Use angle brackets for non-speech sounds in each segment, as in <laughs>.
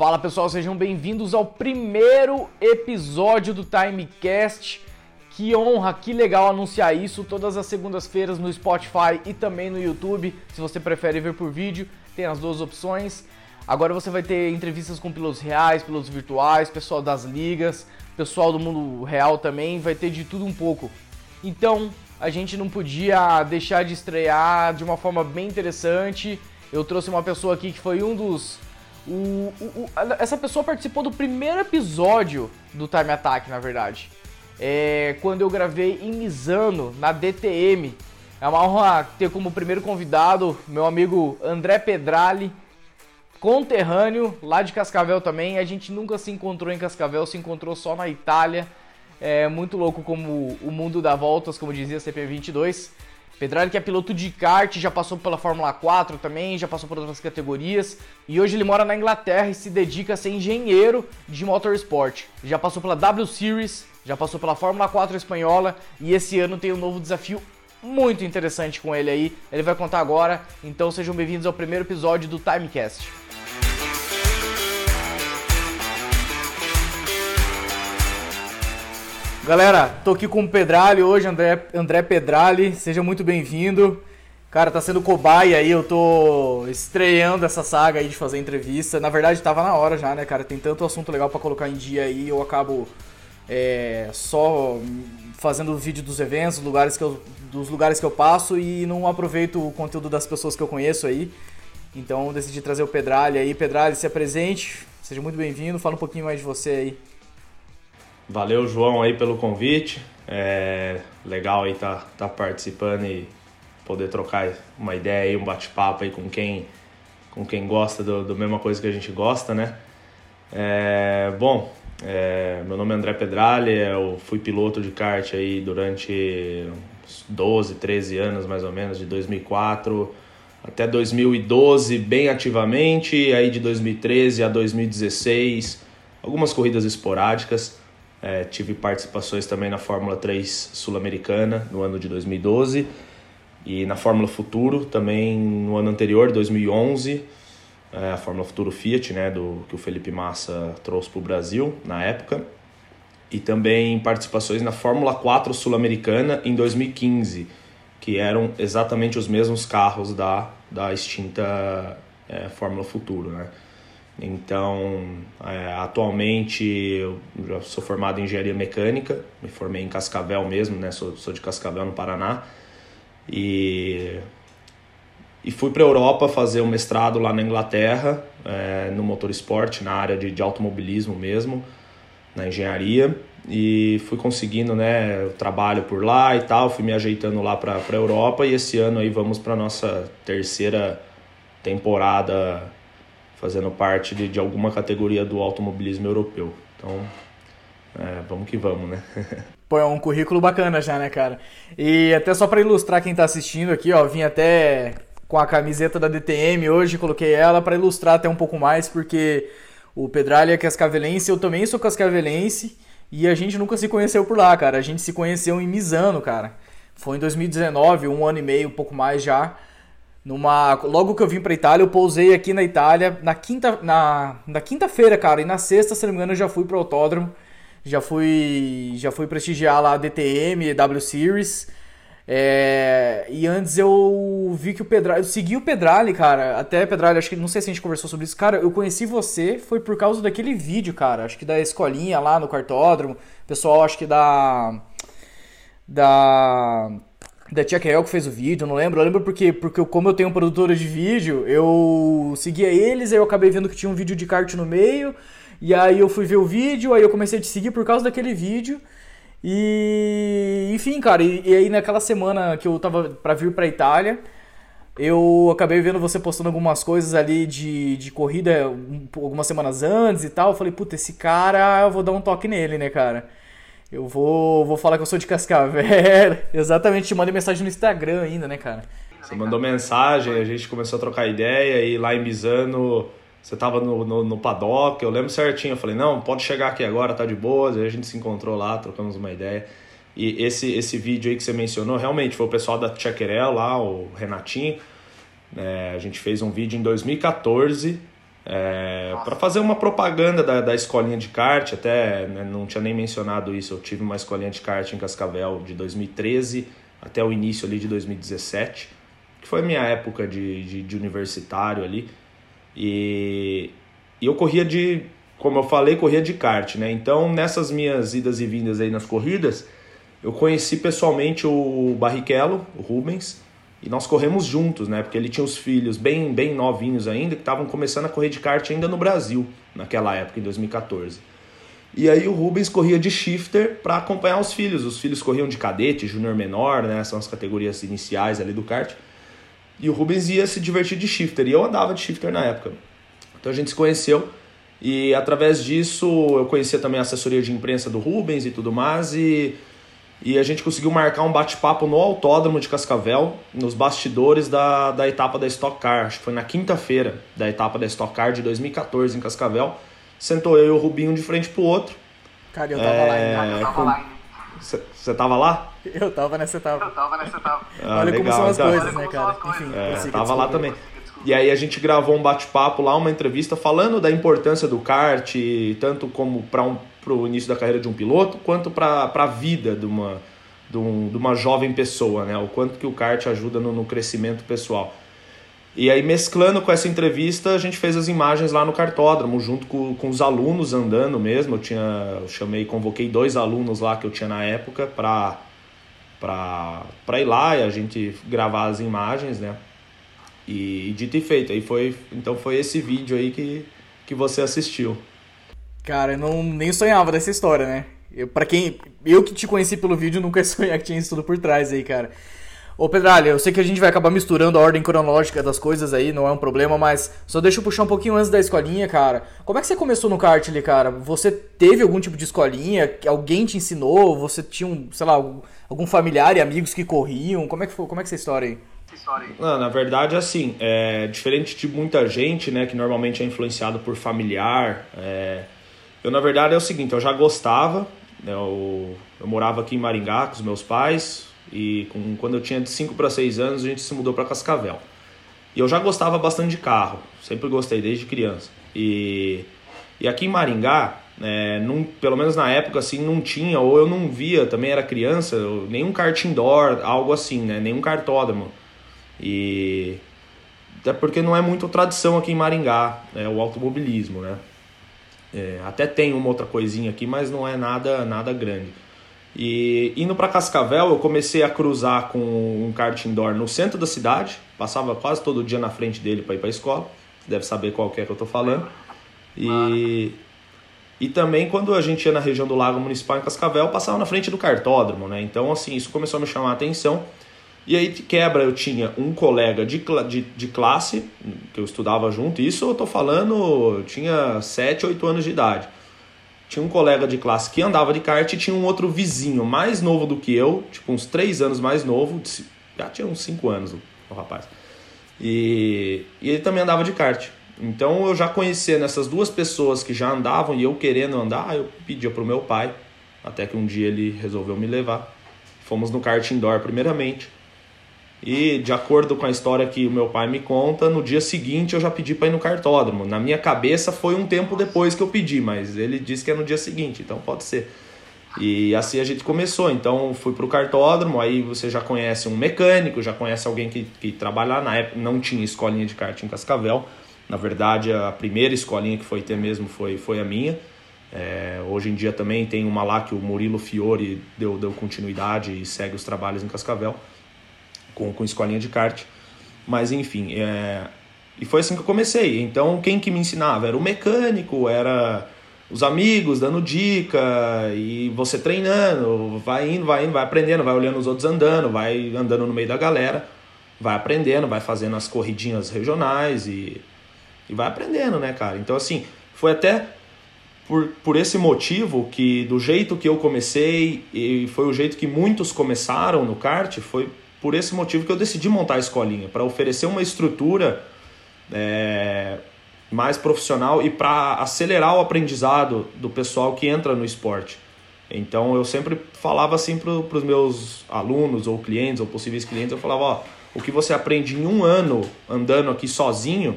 Fala pessoal, sejam bem-vindos ao primeiro episódio do Timecast. Que honra, que legal anunciar isso todas as segundas-feiras no Spotify e também no YouTube. Se você prefere ver por vídeo, tem as duas opções. Agora você vai ter entrevistas com pilotos reais, pilotos virtuais, pessoal das ligas, pessoal do mundo real também, vai ter de tudo um pouco. Então, a gente não podia deixar de estrear de uma forma bem interessante. Eu trouxe uma pessoa aqui que foi um dos o, o, essa pessoa participou do primeiro episódio do Time Attack, na verdade. É, quando eu gravei em Misano, na DTM. É uma honra ter como primeiro convidado meu amigo André Pedrali, conterrâneo lá de Cascavel também. A gente nunca se encontrou em Cascavel, se encontrou só na Itália. É muito louco como o mundo dá voltas, como dizia CP22. Pedrali que é piloto de kart, já passou pela Fórmula 4 também, já passou por outras categorias. E hoje ele mora na Inglaterra e se dedica a ser engenheiro de motorsport. Já passou pela W Series, já passou pela Fórmula 4 espanhola e esse ano tem um novo desafio muito interessante com ele aí. Ele vai contar agora, então sejam bem-vindos ao primeiro episódio do Timecast. Galera, tô aqui com o Pedrali hoje, André, André Pedrali, seja muito bem-vindo. Cara, tá sendo cobaia aí, eu tô estreando essa saga aí de fazer entrevista. Na verdade, tava na hora já, né, cara? Tem tanto assunto legal para colocar em dia aí, eu acabo é, só fazendo vídeo dos eventos, lugares que eu, dos lugares que eu passo e não aproveito o conteúdo das pessoas que eu conheço aí. Então decidi trazer o Pedrali aí. Pedrali, se apresente, seja muito bem-vindo, fala um pouquinho mais de você aí. Valeu, João, aí pelo convite. É legal aí estar tá, tá participando e poder trocar uma ideia aí, um bate-papo aí com quem, com quem gosta do, do mesma coisa que a gente gosta, né? É, bom, é, meu nome é André Pedrali, eu fui piloto de kart aí durante uns 12, 13 anos mais ou menos, de 2004 até 2012 bem ativamente, aí de 2013 a 2016 algumas corridas esporádicas. É, tive participações também na Fórmula 3 Sul-Americana no ano de 2012 e na Fórmula Futuro também no ano anterior, 2011, é, a Fórmula Futuro Fiat, né, do que o Felipe Massa trouxe para o Brasil na época. E também participações na Fórmula 4 Sul-Americana em 2015, que eram exatamente os mesmos carros da, da extinta é, Fórmula Futuro, né? Então, é, atualmente eu já sou formado em engenharia mecânica, me formei em Cascavel mesmo, né? Sou, sou de Cascavel, no Paraná. E, e fui para a Europa fazer um mestrado lá na Inglaterra, é, no motorsport, na área de, de automobilismo mesmo, na engenharia. E fui conseguindo né, trabalho por lá e tal, fui me ajeitando lá para a Europa. E esse ano aí vamos para nossa terceira temporada fazendo parte de, de alguma categoria do automobilismo europeu. Então, é, vamos que vamos, né? <laughs> Pô, é um currículo bacana já, né, cara? E até só para ilustrar quem tá assistindo aqui, ó, vim até com a camiseta da DTM hoje, coloquei ela para ilustrar até um pouco mais, porque o Pedralha é cascavelense, eu também sou cascavelense, e a gente nunca se conheceu por lá, cara. A gente se conheceu em Misano, cara. Foi em 2019, um ano e meio, um pouco mais já. Numa, logo que eu vim pra Itália, eu pousei aqui na Itália na quinta, na, na quinta-feira, cara, e na sexta, se não me engano, eu já fui pro autódromo, já fui, já fui prestigiar lá a DTM, W Series. É, e antes eu vi que o Pedrali, eu segui o Pedrali, cara, até Pedrali, acho que não sei se a gente conversou sobre isso, cara, eu conheci você foi por causa daquele vídeo, cara, acho que da escolinha lá no quartódromo, pessoal, acho que da da da Tia que fez o vídeo, não lembro. Eu lembro porque, porque como eu tenho produtora de vídeo, eu seguia eles, aí eu acabei vendo que tinha um vídeo de kart no meio, e aí eu fui ver o vídeo, aí eu comecei a te seguir por causa daquele vídeo. E enfim, cara, e, e aí naquela semana que eu tava para vir pra Itália, eu acabei vendo você postando algumas coisas ali de, de corrida um, algumas semanas antes e tal. Eu falei, puta, esse cara, eu vou dar um toque nele, né, cara? Eu vou, vou falar que eu sou de Cascavel. <laughs> Exatamente, te mandei mensagem no Instagram ainda, né, cara? Você mandou mensagem, a gente começou a trocar ideia e lá em Misano você tava no, no, no, paddock, eu lembro certinho. Eu falei, não, pode chegar aqui agora, tá de boas. Aí a gente se encontrou lá, trocamos uma ideia. E esse, esse vídeo aí que você mencionou, realmente foi o pessoal da Tchaquerel lá, o Renatinho. É, a gente fez um vídeo em 2014 é, para fazer uma propaganda da, da escolinha de kart, até né, não tinha nem mencionado isso, eu tive uma escolinha de kart em Cascavel de 2013 até o início ali de 2017, que foi a minha época de, de, de universitário ali, e, e eu corria de, como eu falei, corria de kart, né? Então nessas minhas idas e vindas aí nas corridas, eu conheci pessoalmente o Barrichello, o Rubens, e nós corremos juntos, né? Porque ele tinha os filhos bem, bem novinhos ainda, que estavam começando a correr de kart ainda no Brasil, naquela época, em 2014. E aí o Rubens corria de shifter para acompanhar os filhos. Os filhos corriam de cadete, júnior menor, né? São as categorias iniciais ali do kart. E o Rubens ia se divertir de shifter. E eu andava de shifter na época. Então a gente se conheceu. E através disso eu conhecia também a assessoria de imprensa do Rubens e tudo mais. E e a gente conseguiu marcar um bate-papo no Autódromo de Cascavel, nos bastidores da, da etapa da Stock Car. Acho que foi na quinta-feira da etapa da Stock Car de 2014 em Cascavel. Sentou eu e o Rubinho de frente pro outro. Cara, eu tava é, lá ainda. Eu tava lá Você tava lá? Eu tava nessa etapa. Eu tava nessa etapa. Ah, Olha legal. como são as então, coisas, né, cara? Enfim, é, tava lá também. E aí a gente gravou um bate-papo lá, uma entrevista falando da importância do kart, tanto como para um o início da carreira de um piloto, quanto para a vida de uma, de, um, de, uma jovem pessoa, né? O quanto que o kart ajuda no, no, crescimento pessoal. E aí, mesclando com essa entrevista, a gente fez as imagens lá no cartódromo, junto com, com os alunos andando mesmo. Eu tinha, eu chamei, convoquei dois alunos lá que eu tinha na época para ir lá e a gente gravar as imagens, né? E, dito e feito, aí foi, então foi esse vídeo aí que, que você assistiu. Cara, eu não, nem sonhava dessa história, né? Eu, quem. Eu que te conheci pelo vídeo, <laughs> nunca ia sonhar que tinha isso tudo por trás aí, cara. Ô Pedralha, eu sei que a gente vai acabar misturando a ordem cronológica das coisas aí, não é um problema, mas só deixa eu puxar um pouquinho antes da escolinha, cara. Como é que você começou no kart ali, cara? Você teve algum tipo de escolinha? Alguém te ensinou? Você tinha, um, sei lá, algum familiar e amigos que corriam? Como é que foi? Como é que é essa história aí? Não, na verdade, assim, é, diferente de muita gente, né, que normalmente é influenciado por familiar, é, eu, na verdade, é o seguinte, eu já gostava, né, eu, eu morava aqui em Maringá com os meus pais, e com, quando eu tinha de 5 para 6 anos, a gente se mudou para Cascavel. E eu já gostava bastante de carro, sempre gostei, desde criança. E, e aqui em Maringá, é, pelo menos na época, assim, não tinha, ou eu não via, também era criança, nenhum kart indoor, algo assim, né? Nenhum kartódromo. E... Até porque não é muito tradição aqui em Maringá, né, o automobilismo, né? É, até tem uma outra coisinha aqui, mas não é nada, nada grande. E indo para Cascavel, eu comecei a cruzar com um kart indoor no centro da cidade, passava quase todo dia na frente dele para ir para a escola. Deve saber qual que é que eu estou falando. E, e também quando a gente ia na região do Lago Municipal em Cascavel, passava na frente do cartódromo, né? Então, assim, isso começou a me chamar a atenção. E aí, de quebra, eu tinha um colega de, de, de classe, que eu estudava junto, isso eu tô falando, eu tinha 7, 8 anos de idade. Tinha um colega de classe que andava de kart e tinha um outro vizinho mais novo do que eu, tipo uns 3 anos mais novo, já tinha uns 5 anos o rapaz. E, e ele também andava de kart. Então eu já conhecia nessas duas pessoas que já andavam e eu querendo andar, eu pedia pro meu pai, até que um dia ele resolveu me levar. Fomos no kart indoor primeiramente. E de acordo com a história que o meu pai me conta, no dia seguinte eu já pedi para ir no cartódromo. Na minha cabeça foi um tempo depois que eu pedi, mas ele disse que é no dia seguinte, então pode ser. E assim a gente começou. Então fui pro cartódromo, aí você já conhece um mecânico, já conhece alguém que, que trabalha lá. Na época não tinha escolinha de kart em Cascavel. Na verdade, a primeira escolinha que foi ter mesmo foi, foi a minha. É, hoje em dia também tem uma lá que o Murilo Fiore deu, deu continuidade e segue os trabalhos em Cascavel com, com escolinha de kart. Mas enfim, é... e foi assim que eu comecei. Então quem que me ensinava? Era o mecânico, era os amigos dando dica e você treinando, vai indo, vai indo, vai aprendendo, vai olhando os outros andando, vai andando no meio da galera, vai aprendendo, vai fazendo as corridinhas regionais e, e vai aprendendo, né, cara? Então assim, foi até por, por esse motivo que do jeito que eu comecei e foi o jeito que muitos começaram no kart, foi por esse motivo que eu decidi montar a escolinha, para oferecer uma estrutura é, mais profissional e para acelerar o aprendizado do pessoal que entra no esporte. Então eu sempre falava assim para os meus alunos ou clientes ou possíveis clientes, eu falava, ó, o que você aprende em um ano andando aqui sozinho,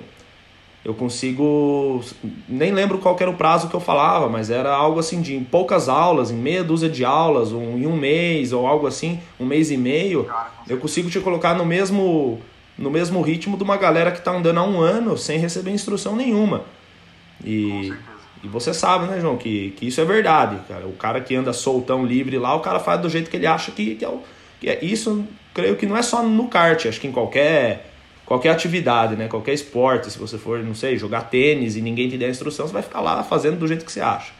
eu consigo. Nem lembro qual era o prazo que eu falava, mas era algo assim de em poucas aulas, em meia dúzia de aulas, ou em um mês, ou algo assim, um mês e meio, eu consigo te colocar no mesmo, no mesmo ritmo de uma galera que está andando há um ano sem receber instrução nenhuma. E, e você sabe, né, João, que, que isso é verdade. Cara. O cara que anda soltão, livre lá, o cara faz do jeito que ele acha que, que é o. Que é, isso, creio que não é só no kart, acho que em qualquer qualquer atividade, né? Qualquer esporte, se você for, não sei, jogar tênis e ninguém te der instrução, você vai ficar lá fazendo do jeito que você acha.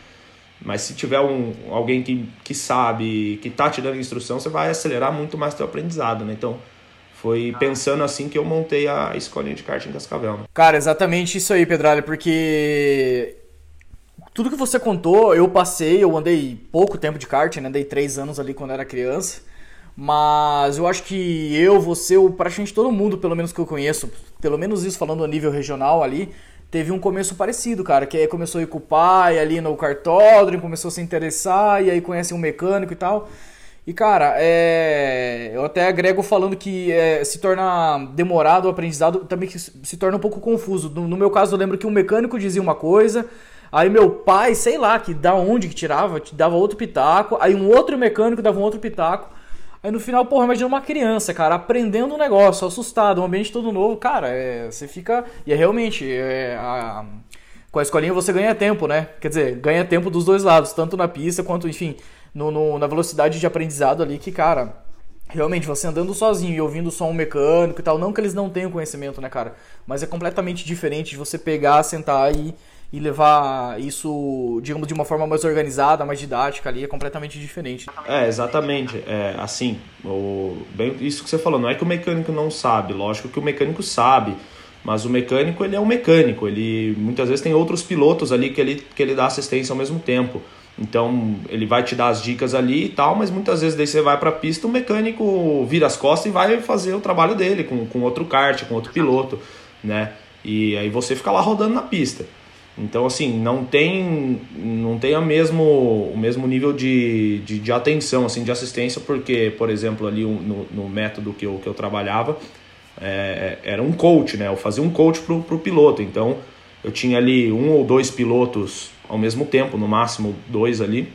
Mas se tiver um, alguém que, que sabe, que tá te dando instrução, você vai acelerar muito mais teu aprendizado, né? Então, foi pensando assim que eu montei a escolinha de kart em Cascavel. Né? Cara, exatamente isso aí, Pedralha, porque tudo que você contou, eu passei, eu andei pouco tempo de kart, né? Andei três anos ali quando era criança. Mas eu acho que eu, você, o, praticamente todo mundo, pelo menos que eu conheço, pelo menos isso falando a nível regional ali, teve um começo parecido, cara. Que aí começou a ir com o pai ali no cartódromo, começou a se interessar, e aí conhece um mecânico e tal. E cara, é... eu até agrego falando que é, se torna demorado o aprendizado, também que se torna um pouco confuso. No, no meu caso, eu lembro que um mecânico dizia uma coisa, Aí meu pai, sei lá, que da onde que tirava, dava outro pitaco. Aí um outro mecânico dava um outro pitaco. Aí no final, porra, imagina uma criança, cara, aprendendo um negócio, assustado, um ambiente todo novo, cara, é, você fica. E é realmente. É, a, com a escolinha você ganha tempo, né? Quer dizer, ganha tempo dos dois lados, tanto na pista quanto, enfim, no, no, na velocidade de aprendizado ali, que, cara, realmente, você andando sozinho e ouvindo só um mecânico e tal, não que eles não tenham conhecimento, né, cara? Mas é completamente diferente de você pegar, sentar e e levar isso, digamos, de uma forma mais organizada, mais didática ali, é completamente diferente. É, exatamente. É, assim, o, bem, isso que você falou, não é que o mecânico não sabe, lógico que o mecânico sabe, mas o mecânico, ele é um mecânico, ele muitas vezes tem outros pilotos ali que ele, que ele dá assistência ao mesmo tempo. Então, ele vai te dar as dicas ali e tal, mas muitas vezes daí você vai para a pista, o mecânico vira as costas e vai fazer o trabalho dele com, com outro kart, com outro piloto, né? E aí você fica lá rodando na pista. Então, assim, não tem, não tem a mesmo, o mesmo nível de, de, de atenção, assim, de assistência, porque, por exemplo, ali no, no método que eu, que eu trabalhava, é, era um coach, né? Eu fazia um coach pro, pro piloto. Então, eu tinha ali um ou dois pilotos ao mesmo tempo, no máximo dois ali,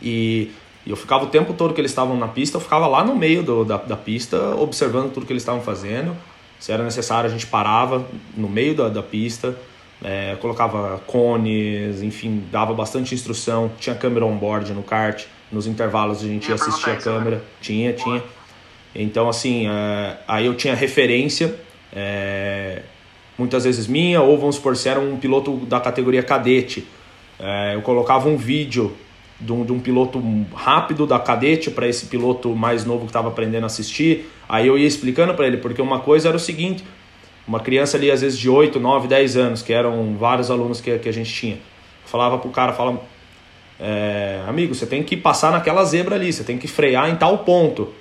e, e eu ficava o tempo todo que eles estavam na pista, eu ficava lá no meio do, da, da pista, observando tudo que eles estavam fazendo. Se era necessário, a gente parava no meio da, da pista, é, colocava cones, enfim, dava bastante instrução. Tinha câmera on-board no kart, nos intervalos a gente ia assistir a câmera. Né? Tinha, tinha. Então, assim, é, aí eu tinha referência, é, muitas vezes minha, ou vamos supor, se era um piloto da categoria cadete, é, eu colocava um vídeo de um, de um piloto rápido da cadete para esse piloto mais novo que estava aprendendo a assistir. Aí eu ia explicando para ele, porque uma coisa era o seguinte: uma criança ali, às vezes de 8, 9, 10 anos, que eram vários alunos que, que a gente tinha. Falava pro cara, fala, é, amigo, você tem que passar naquela zebra ali, você tem que frear em tal ponto.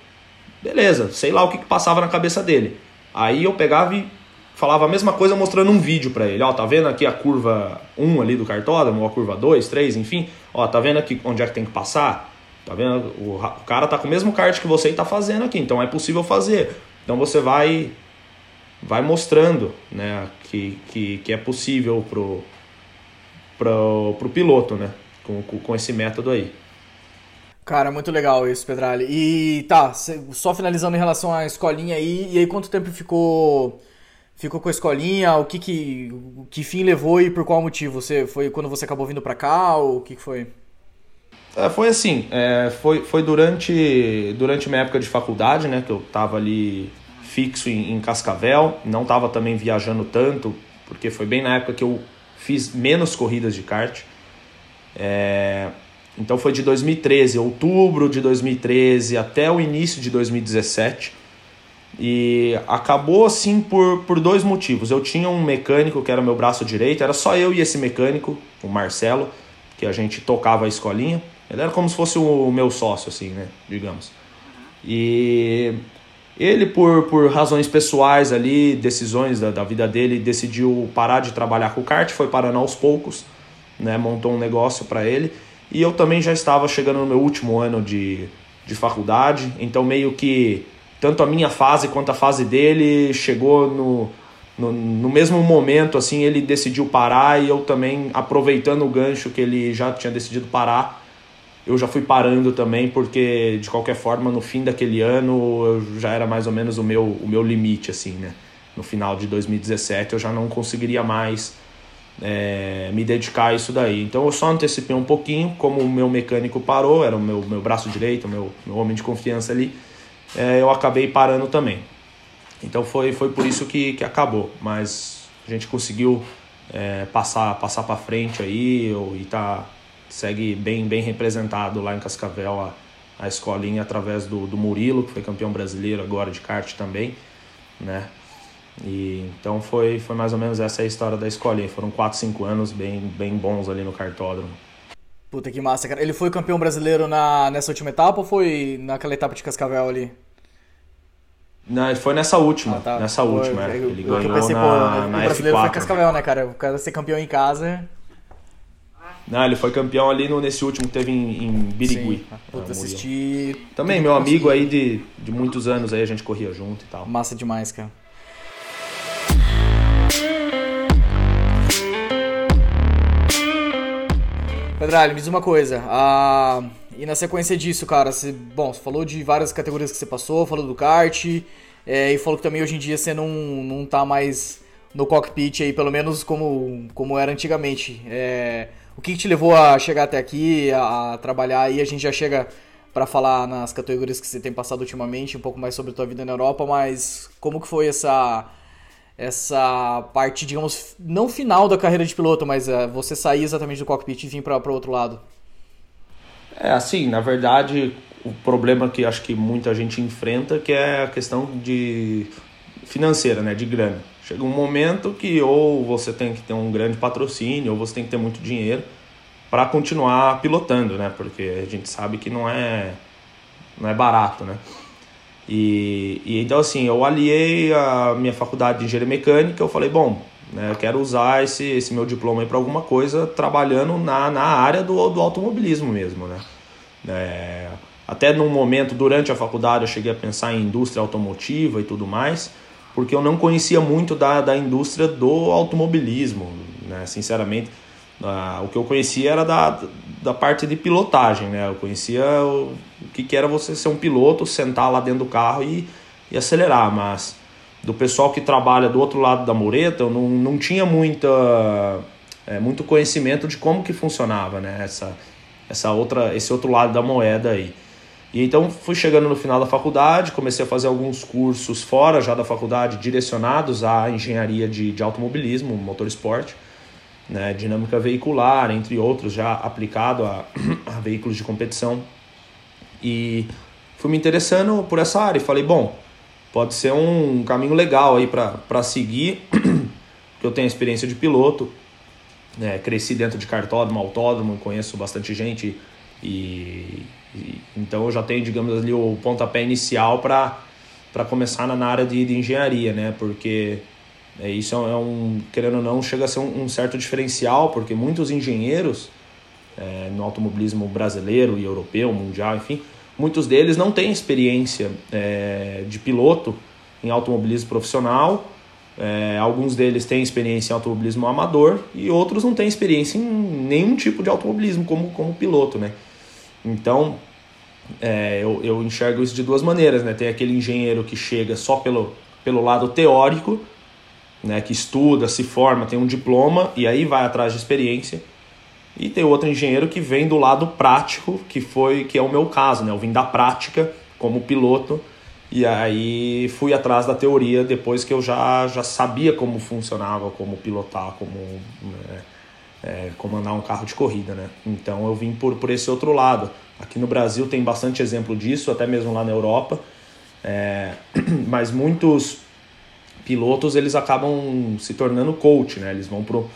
Beleza, sei lá o que, que passava na cabeça dele. Aí eu pegava e falava a mesma coisa mostrando um vídeo para ele. Ó, tá vendo aqui a curva 1 ali do cartódromo, ou a curva 2, 3, enfim. Ó, tá vendo aqui onde é que tem que passar? Tá vendo? O, o cara tá com o mesmo kart que você e tá fazendo aqui, então é possível fazer. Então você vai vai mostrando né, que, que, que é possível pro, pro, pro piloto, né? Com, com esse método aí. Cara, muito legal isso, Pedrali. E tá, só finalizando em relação à escolinha aí, e aí quanto tempo ficou ficou com a escolinha? O que que, que fim levou e por qual motivo? Você foi quando você acabou vindo para cá ou o que, que foi? É, foi assim, é, foi, foi durante durante minha época de faculdade, né, que eu tava ali fixo em, em Cascavel, não estava também viajando tanto, porque foi bem na época que eu fiz menos corridas de kart. É, então foi de 2013, outubro de 2013 até o início de 2017. E acabou assim por, por dois motivos. Eu tinha um mecânico que era meu braço direito, era só eu e esse mecânico, o Marcelo, que a gente tocava a escolinha. Ele era como se fosse o meu sócio, assim, né? Digamos. E ele, por, por razões pessoais ali, decisões da, da vida dele, decidiu parar de trabalhar com o kart, foi parando aos poucos, né? montou um negócio para ele. E eu também já estava chegando no meu último ano de, de faculdade, então meio que tanto a minha fase quanto a fase dele chegou no, no, no, mesmo momento, assim, ele decidiu parar e eu também, aproveitando o gancho que ele já tinha decidido parar, eu já fui parando também, porque de qualquer forma, no fim daquele ano, eu já era mais ou menos o meu, o meu limite, assim, né? No final de 2017, eu já não conseguiria mais é, me dedicar a isso daí. Então eu só antecipei um pouquinho, como o meu mecânico parou, era o meu, meu braço direito, meu, meu homem de confiança ali, é, eu acabei parando também. Então foi, foi por isso que, que acabou. Mas a gente conseguiu é, passar passar para frente aí e tá, segue bem, bem representado lá em Cascavel a, a escolinha através do, do Murilo, que foi campeão brasileiro agora de kart também, né? E, então foi, foi mais ou menos essa a história da escolinha. Foram 4, 5 anos bem, bem bons ali no cartódromo. Puta que massa, cara. Ele foi campeão brasileiro na, nessa última etapa ou foi naquela etapa de Cascavel ali? Não, foi nessa última. Ah, tá. Nessa última, é. Ele ganhou eu pensei, na, pô, na o brasileiro F4. foi Cascavel, né, cara? O cara ser campeão em casa. Não, ele foi campeão ali no, nesse último que teve em, em Birigui. Sim. Puta, assisti... Também, meu amigo aí de, de muitos anos aí, a gente corria junto e tal. Massa demais, cara. Pedralho, me diz uma coisa. Ah, e na sequência disso, cara, você, bom, você falou de várias categorias que você passou, falou do kart, é, e falou que também hoje em dia você não, não tá mais no cockpit aí, pelo menos como, como era antigamente. É, o que, que, te levou a chegar até aqui, a, trabalhar aí? A gente já chega para falar nas categorias que você tem passado ultimamente, um pouco mais sobre a tua vida na Europa, mas como que foi essa essa parte, digamos, não final da carreira de piloto, mas é, você sair exatamente do cockpit e vir para o outro lado? É assim, na verdade, o problema que acho que muita gente enfrenta que é a questão de financeira, né, de grana. Chega um momento que ou você tem que ter um grande patrocínio ou você tem que ter muito dinheiro para continuar pilotando, né? Porque a gente sabe que não é não é barato, né? E, e, então assim, eu aliei a minha faculdade de engenharia mecânica, eu falei, bom, né, eu quero usar esse, esse meu diploma para alguma coisa trabalhando na, na área do, do automobilismo mesmo, né? É, até num momento durante a faculdade eu cheguei a pensar em indústria automotiva e tudo mais, porque eu não conhecia muito da, da indústria do automobilismo, né? Sinceramente, uh, o que eu conhecia era da, da parte de pilotagem, né? Eu conhecia o, o que, que era você ser um piloto, sentar lá dentro do carro e, e acelerar, mas do pessoal que trabalha do outro lado da mureta, eu não, não tinha muita, é, muito conhecimento de como que funcionava, né? Essa, essa outra, esse outro lado da moeda aí. E então fui chegando no final da faculdade, comecei a fazer alguns cursos fora já da faculdade, direcionados à engenharia de, de automobilismo, motor esporte né, dinâmica veicular, entre outros, já aplicado a, <clears throat> a veículos de competição. E fui me interessando por essa área e falei, bom, pode ser um caminho legal aí para seguir, <clears throat> porque eu tenho experiência de piloto, né, cresci dentro de cartódromo, autódromo, conheço bastante gente e, então eu já tenho, digamos ali, o pontapé inicial para começar na, na área de, de engenharia, né, porque é, isso é um, querendo ou não, chega a ser um, um certo diferencial, porque muitos engenheiros é, no automobilismo brasileiro e europeu, mundial, enfim, muitos deles não têm experiência é, de piloto em automobilismo profissional, é, alguns deles têm experiência em automobilismo amador e outros não têm experiência em nenhum tipo de automobilismo como, como piloto, né? Então, é, eu, eu enxergo isso de duas maneiras, né? Tem aquele engenheiro que chega só pelo, pelo lado teórico, né, que estuda, se forma, tem um diploma e aí vai atrás de experiência. E tem outro engenheiro que vem do lado prático, que foi que é o meu caso, né? Eu vim da prática como piloto e aí fui atrás da teoria depois que eu já, já sabia como funcionava, como pilotar, como né, é, comandar um carro de corrida, né? Então eu vim por, por esse outro lado. Aqui no Brasil tem bastante exemplo disso, até mesmo lá na Europa. É, <clears throat> mas muitos pilotos eles acabam se tornando coach, né? Eles vão pro,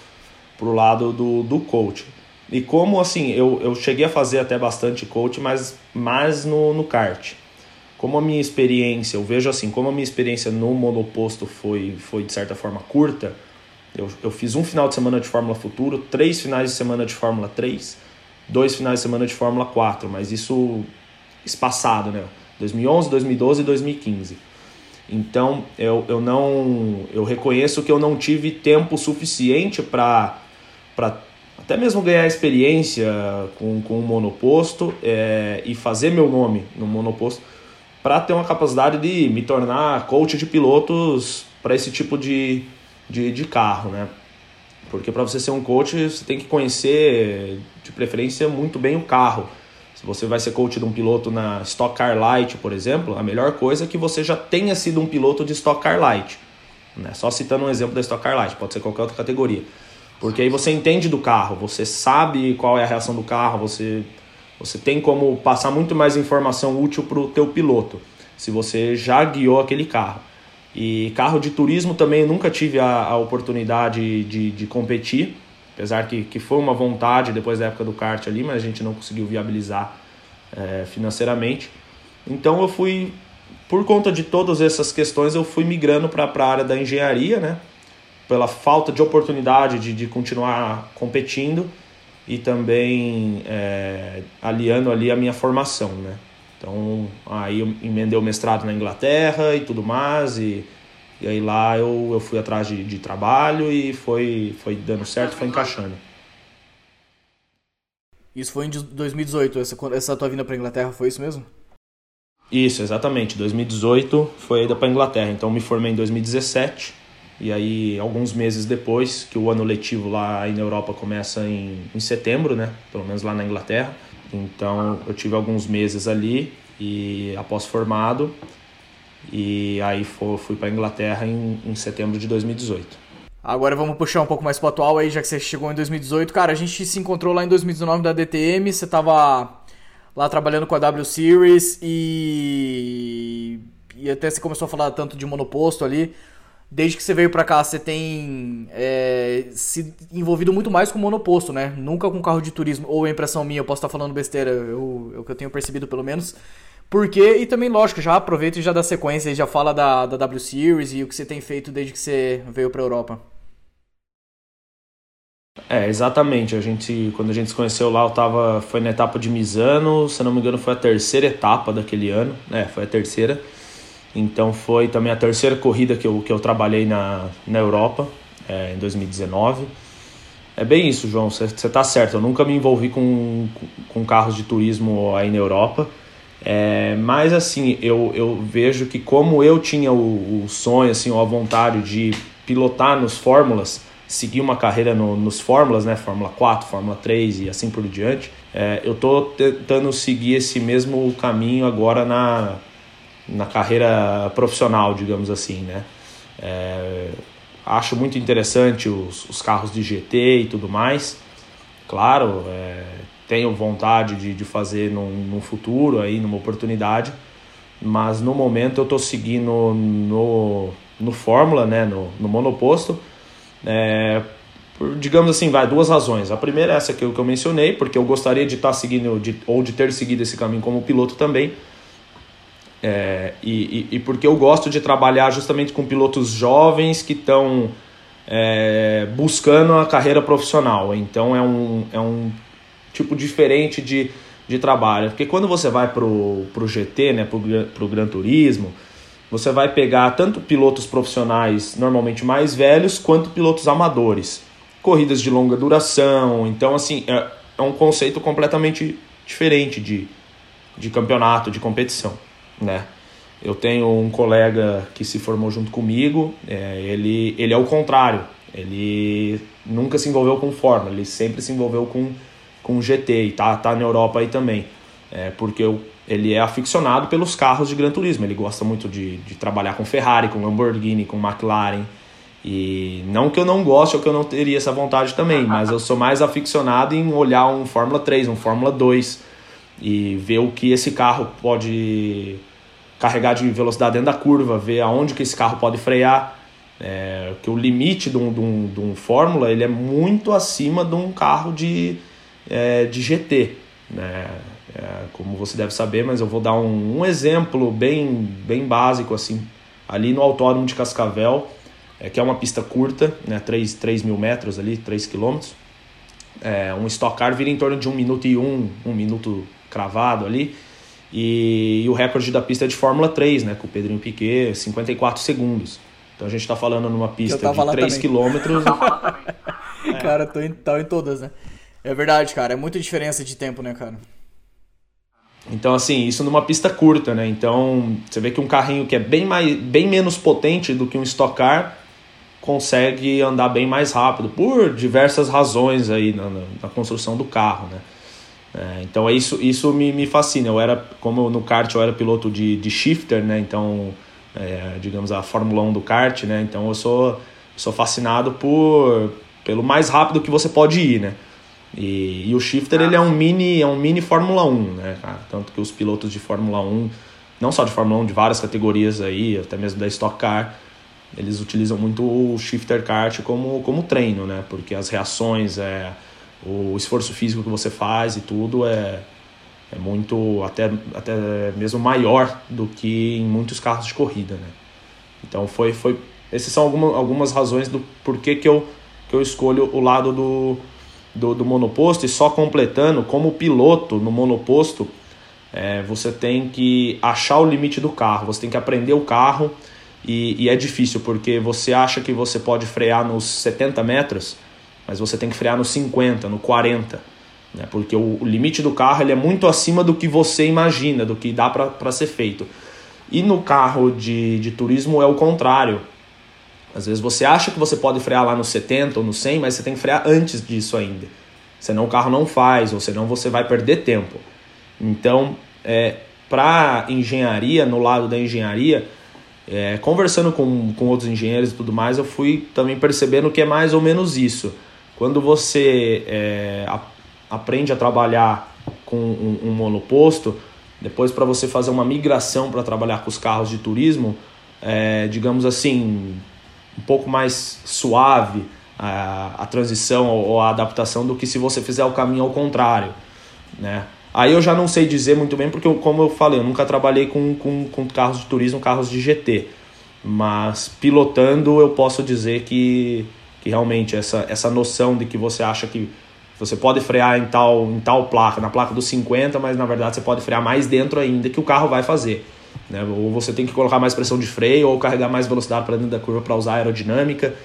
pro lado do, do coach. E como assim, eu, eu cheguei a fazer até bastante coach, mas mais no, no kart. Como a minha experiência, eu vejo assim, como a minha experiência no monoposto foi, foi de certa forma curta, eu, eu fiz um final de semana de Fórmula Futuro, três finais de semana de Fórmula 3, dois finais de semana de Fórmula 4, mas isso espaçado, né? 2011, 2012 e 2015. Então eu, eu não eu reconheço que eu não tive tempo suficiente para até mesmo ganhar experiência com, com o monoposto é, e fazer meu nome no monoposto para ter uma capacidade de me tornar coach de pilotos para esse tipo de, de, de carro, né? Porque para você ser um coach, você tem que conhecer, de preferência, muito bem o carro. Se você vai ser coach de um piloto na Stock Car Light, por exemplo, a melhor coisa é que você já tenha sido um piloto de Stock Car Light. Né? Só citando um exemplo da Stock Car Light, pode ser qualquer outra categoria. Porque aí você entende do carro, você sabe qual é a reação do carro, você, você tem como passar muito mais informação útil para o teu piloto, se você já guiou aquele carro. E carro de turismo também nunca tive a, a oportunidade de, de competir, apesar que, que foi uma vontade depois da época do kart ali, mas a gente não conseguiu viabilizar é, financeiramente. Então eu fui, por conta de todas essas questões, eu fui migrando para a área da engenharia, né? Pela falta de oportunidade de, de continuar competindo e também é, aliando ali a minha formação, né? Então, aí eu emendei o mestrado na Inglaterra e tudo mais, e, e aí lá eu, eu fui atrás de, de trabalho e foi, foi dando certo, foi encaixando. Isso foi em 2018, essa, essa tua vinda para Inglaterra, foi isso mesmo? Isso, exatamente. 2018 foi a ida para Inglaterra. Então me formei em 2017 e aí alguns meses depois, que o ano letivo lá na Europa começa em, em setembro, né? Pelo menos lá na Inglaterra. Então eu tive alguns meses ali e após formado e aí fui para Inglaterra em, em setembro de 2018. Agora vamos puxar um pouco mais pro atual aí, já que você chegou em 2018. Cara, a gente se encontrou lá em 2019 da DTM, você tava lá trabalhando com a W Series e e até você começou a falar tanto de monoposto ali desde que você veio para cá, você tem é, se envolvido muito mais com monoposto, né? Nunca com carro de turismo. Ou a impressão minha, eu posso estar falando besteira, eu, é o que eu tenho percebido pelo menos. Porque, e também, lógico, já aproveita e já dá sequência e já fala da, da W Series e o que você tem feito desde que você veio para Europa. É, exatamente. A gente, quando a gente se conheceu lá, eu tava, foi na etapa de Misano, se não me engano, foi a terceira etapa daquele ano. É, foi a terceira. Então foi também a terceira corrida que eu, que eu trabalhei na, na Europa, é, em 2019. É bem isso, João, você está certo. Eu nunca me envolvi com, com carros de turismo aí na Europa. É, mas assim, eu, eu vejo que como eu tinha o, o sonho, assim, a vontade de pilotar nos Fórmulas, seguir uma carreira no, nos Fórmulas, né? Fórmula 4, Fórmula 3 e assim por diante, é, eu estou tentando seguir esse mesmo caminho agora na, na carreira profissional, digamos assim, né? É, acho muito interessante os, os, carros de GT e tudo mais. Claro, é, tenho vontade de, de fazer num, num, futuro, aí, numa oportunidade, mas no momento eu estou seguindo no, no Fórmula, né, no, no monoposto, é, por, digamos assim, vai, duas razões. A primeira é essa que eu, que eu mencionei, porque eu gostaria de estar tá seguindo, de, ou de ter seguido esse caminho como piloto também, é, e, e, e, porque eu gosto de trabalhar justamente com pilotos jovens que estão é, buscando a carreira profissional. Então é um, é um tipo diferente de, de trabalho. Porque quando você vai para o GT, né, para o Gran Turismo, você vai pegar tanto pilotos profissionais normalmente mais velhos quanto pilotos amadores. Corridas de longa duração. Então, assim, é, é um conceito completamente diferente de, de campeonato, de competição né? Eu tenho um colega que se formou junto comigo, é, ele, ele é o contrário, ele nunca se envolveu com Fórmula, ele sempre se envolveu com, com GT e tá, tá na Europa aí também, é, porque eu, ele é aficionado pelos carros de Gran Turismo, ele gosta muito de, de trabalhar com Ferrari, com Lamborghini, com McLaren, e não que eu não goste ou que eu não teria essa vontade também, mas eu sou mais aficionado em olhar um Fórmula 3, um Fórmula 2, e ver o que esse carro pode carregar de velocidade dentro da curva, ver aonde que esse carro pode frear, é, que o limite de um, de, um, de um Fórmula ele é muito acima de um carro de, é, de GT, né? É, como você deve saber, mas eu vou dar um, um, exemplo bem, bem básico assim, ali no Autódromo de Cascavel, é, que é uma pista curta, né, 3, 3 mil metros ali, 3 quilômetros, é, um Stock Car vira em torno de um minuto e um, um minuto cravado ali. E, e, o recorde da pista é de Fórmula 3, né? Com o Pedrinho Piquet, 54 segundos. Então a gente está falando numa pista de 3 km. <laughs> é. Cara, tô em, tô em todas, né? É verdade, cara. É muita diferença de tempo, né, cara? Então, assim, isso numa pista curta, né? Então, você vê que um carrinho que é bem, mais, bem menos potente do que um Stock Car consegue andar bem mais rápido, por diversas razões aí na, na construção do carro, né? É, então, é isso, isso me, me fascina. Eu era, como no kart eu era piloto de, de shifter, né? Então, é, digamos, a Fórmula 1 do kart, né? Então, eu sou, sou fascinado por, pelo mais rápido que você pode ir, né? E, e o Shifter ele é um mini é um mini Fórmula 1, né? Tanto que os pilotos de Fórmula 1, não só de Fórmula 1, de várias categorias aí, até mesmo da Stock Car, eles utilizam muito o Shifter Kart como, como treino, né? Porque as reações, é, o esforço físico que você faz e tudo é, é muito, até, até mesmo maior do que em muitos carros de corrida, né? Então foi, foi essas são algumas, algumas razões do porquê que eu, que eu escolho o lado do, do, do monoposto e só completando, como piloto no monoposto, é, você tem que achar o limite do carro, você tem que aprender o carro e, e, é difícil porque você acha que você pode frear nos 70 metros, mas você tem que frear nos 50, no 40, né? porque o, o limite do carro ele é muito acima do que você imagina, do que dá para ser feito. E no carro de, de turismo é o contrário. Às vezes você acha que você pode frear lá no 70 ou no 100, mas você tem que frear antes disso ainda. Senão o carro não faz, ou senão você vai perder tempo. Então, é, para engenharia, no lado da engenharia, é, conversando com, com outros engenheiros e tudo mais, eu fui também percebendo que é mais ou menos isso. Quando você é, aprende a trabalhar com um, um monoposto, depois para você fazer uma migração para trabalhar com os carros de turismo, é, digamos assim, um pouco mais suave a, a transição ou a adaptação do que se você fizer o caminho ao contrário, né? Aí eu já não sei dizer muito bem, porque, como eu falei, eu nunca trabalhei com, com, com carros de turismo, carros de GT. Mas pilotando eu posso dizer que, que realmente essa, essa noção de que você acha que você pode frear em tal, em tal placa, na placa dos 50, mas na verdade você pode frear mais dentro ainda que o carro vai fazer. Né? Ou você tem que colocar mais pressão de freio ou carregar mais velocidade para dentro da curva para usar aerodinâmica.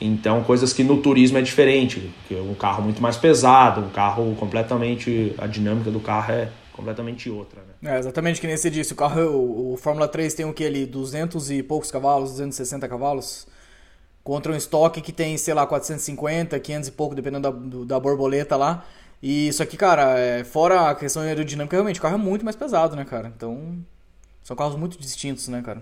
Então, coisas que no turismo é diferente, que é um carro muito mais pesado, um carro completamente. a dinâmica do carro é completamente outra. Né? É, exatamente que nem você disse, o carro, o, o Fórmula 3 tem o que ali? 200 e poucos cavalos, 260 cavalos? Contra um estoque que tem, sei lá, 450, 500 e pouco, dependendo da, da borboleta lá. E isso aqui, cara, é, fora a questão aerodinâmica, realmente, o carro é muito mais pesado, né, cara? Então, são carros muito distintos, né, cara?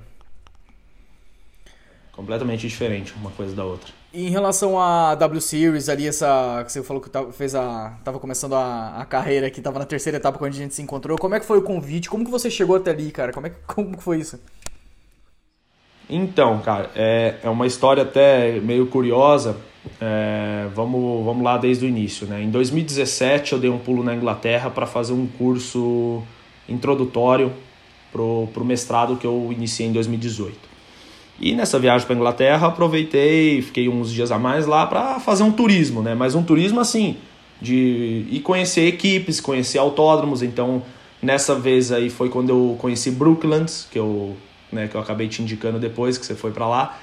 Completamente diferente uma coisa da outra. E em relação à W Series ali, essa que você falou que fez a. tava começando a, a carreira aqui, tava na terceira etapa quando a gente se encontrou. Como é que foi o convite? Como que você chegou até ali, cara? Como é que, como que foi isso? Então, cara, é, é uma história até meio curiosa. É, vamos, vamos lá desde o início, né? Em 2017 eu dei um pulo na Inglaterra para fazer um curso introdutório pro, pro mestrado que eu iniciei em 2018. E nessa viagem para Inglaterra aproveitei, fiquei uns dias a mais lá para fazer um turismo, né? Mas um turismo assim de ir conhecer equipes, conhecer autódromos. Então nessa vez aí foi quando eu conheci Brooklands, que eu, né, que eu acabei te indicando depois que você foi para lá.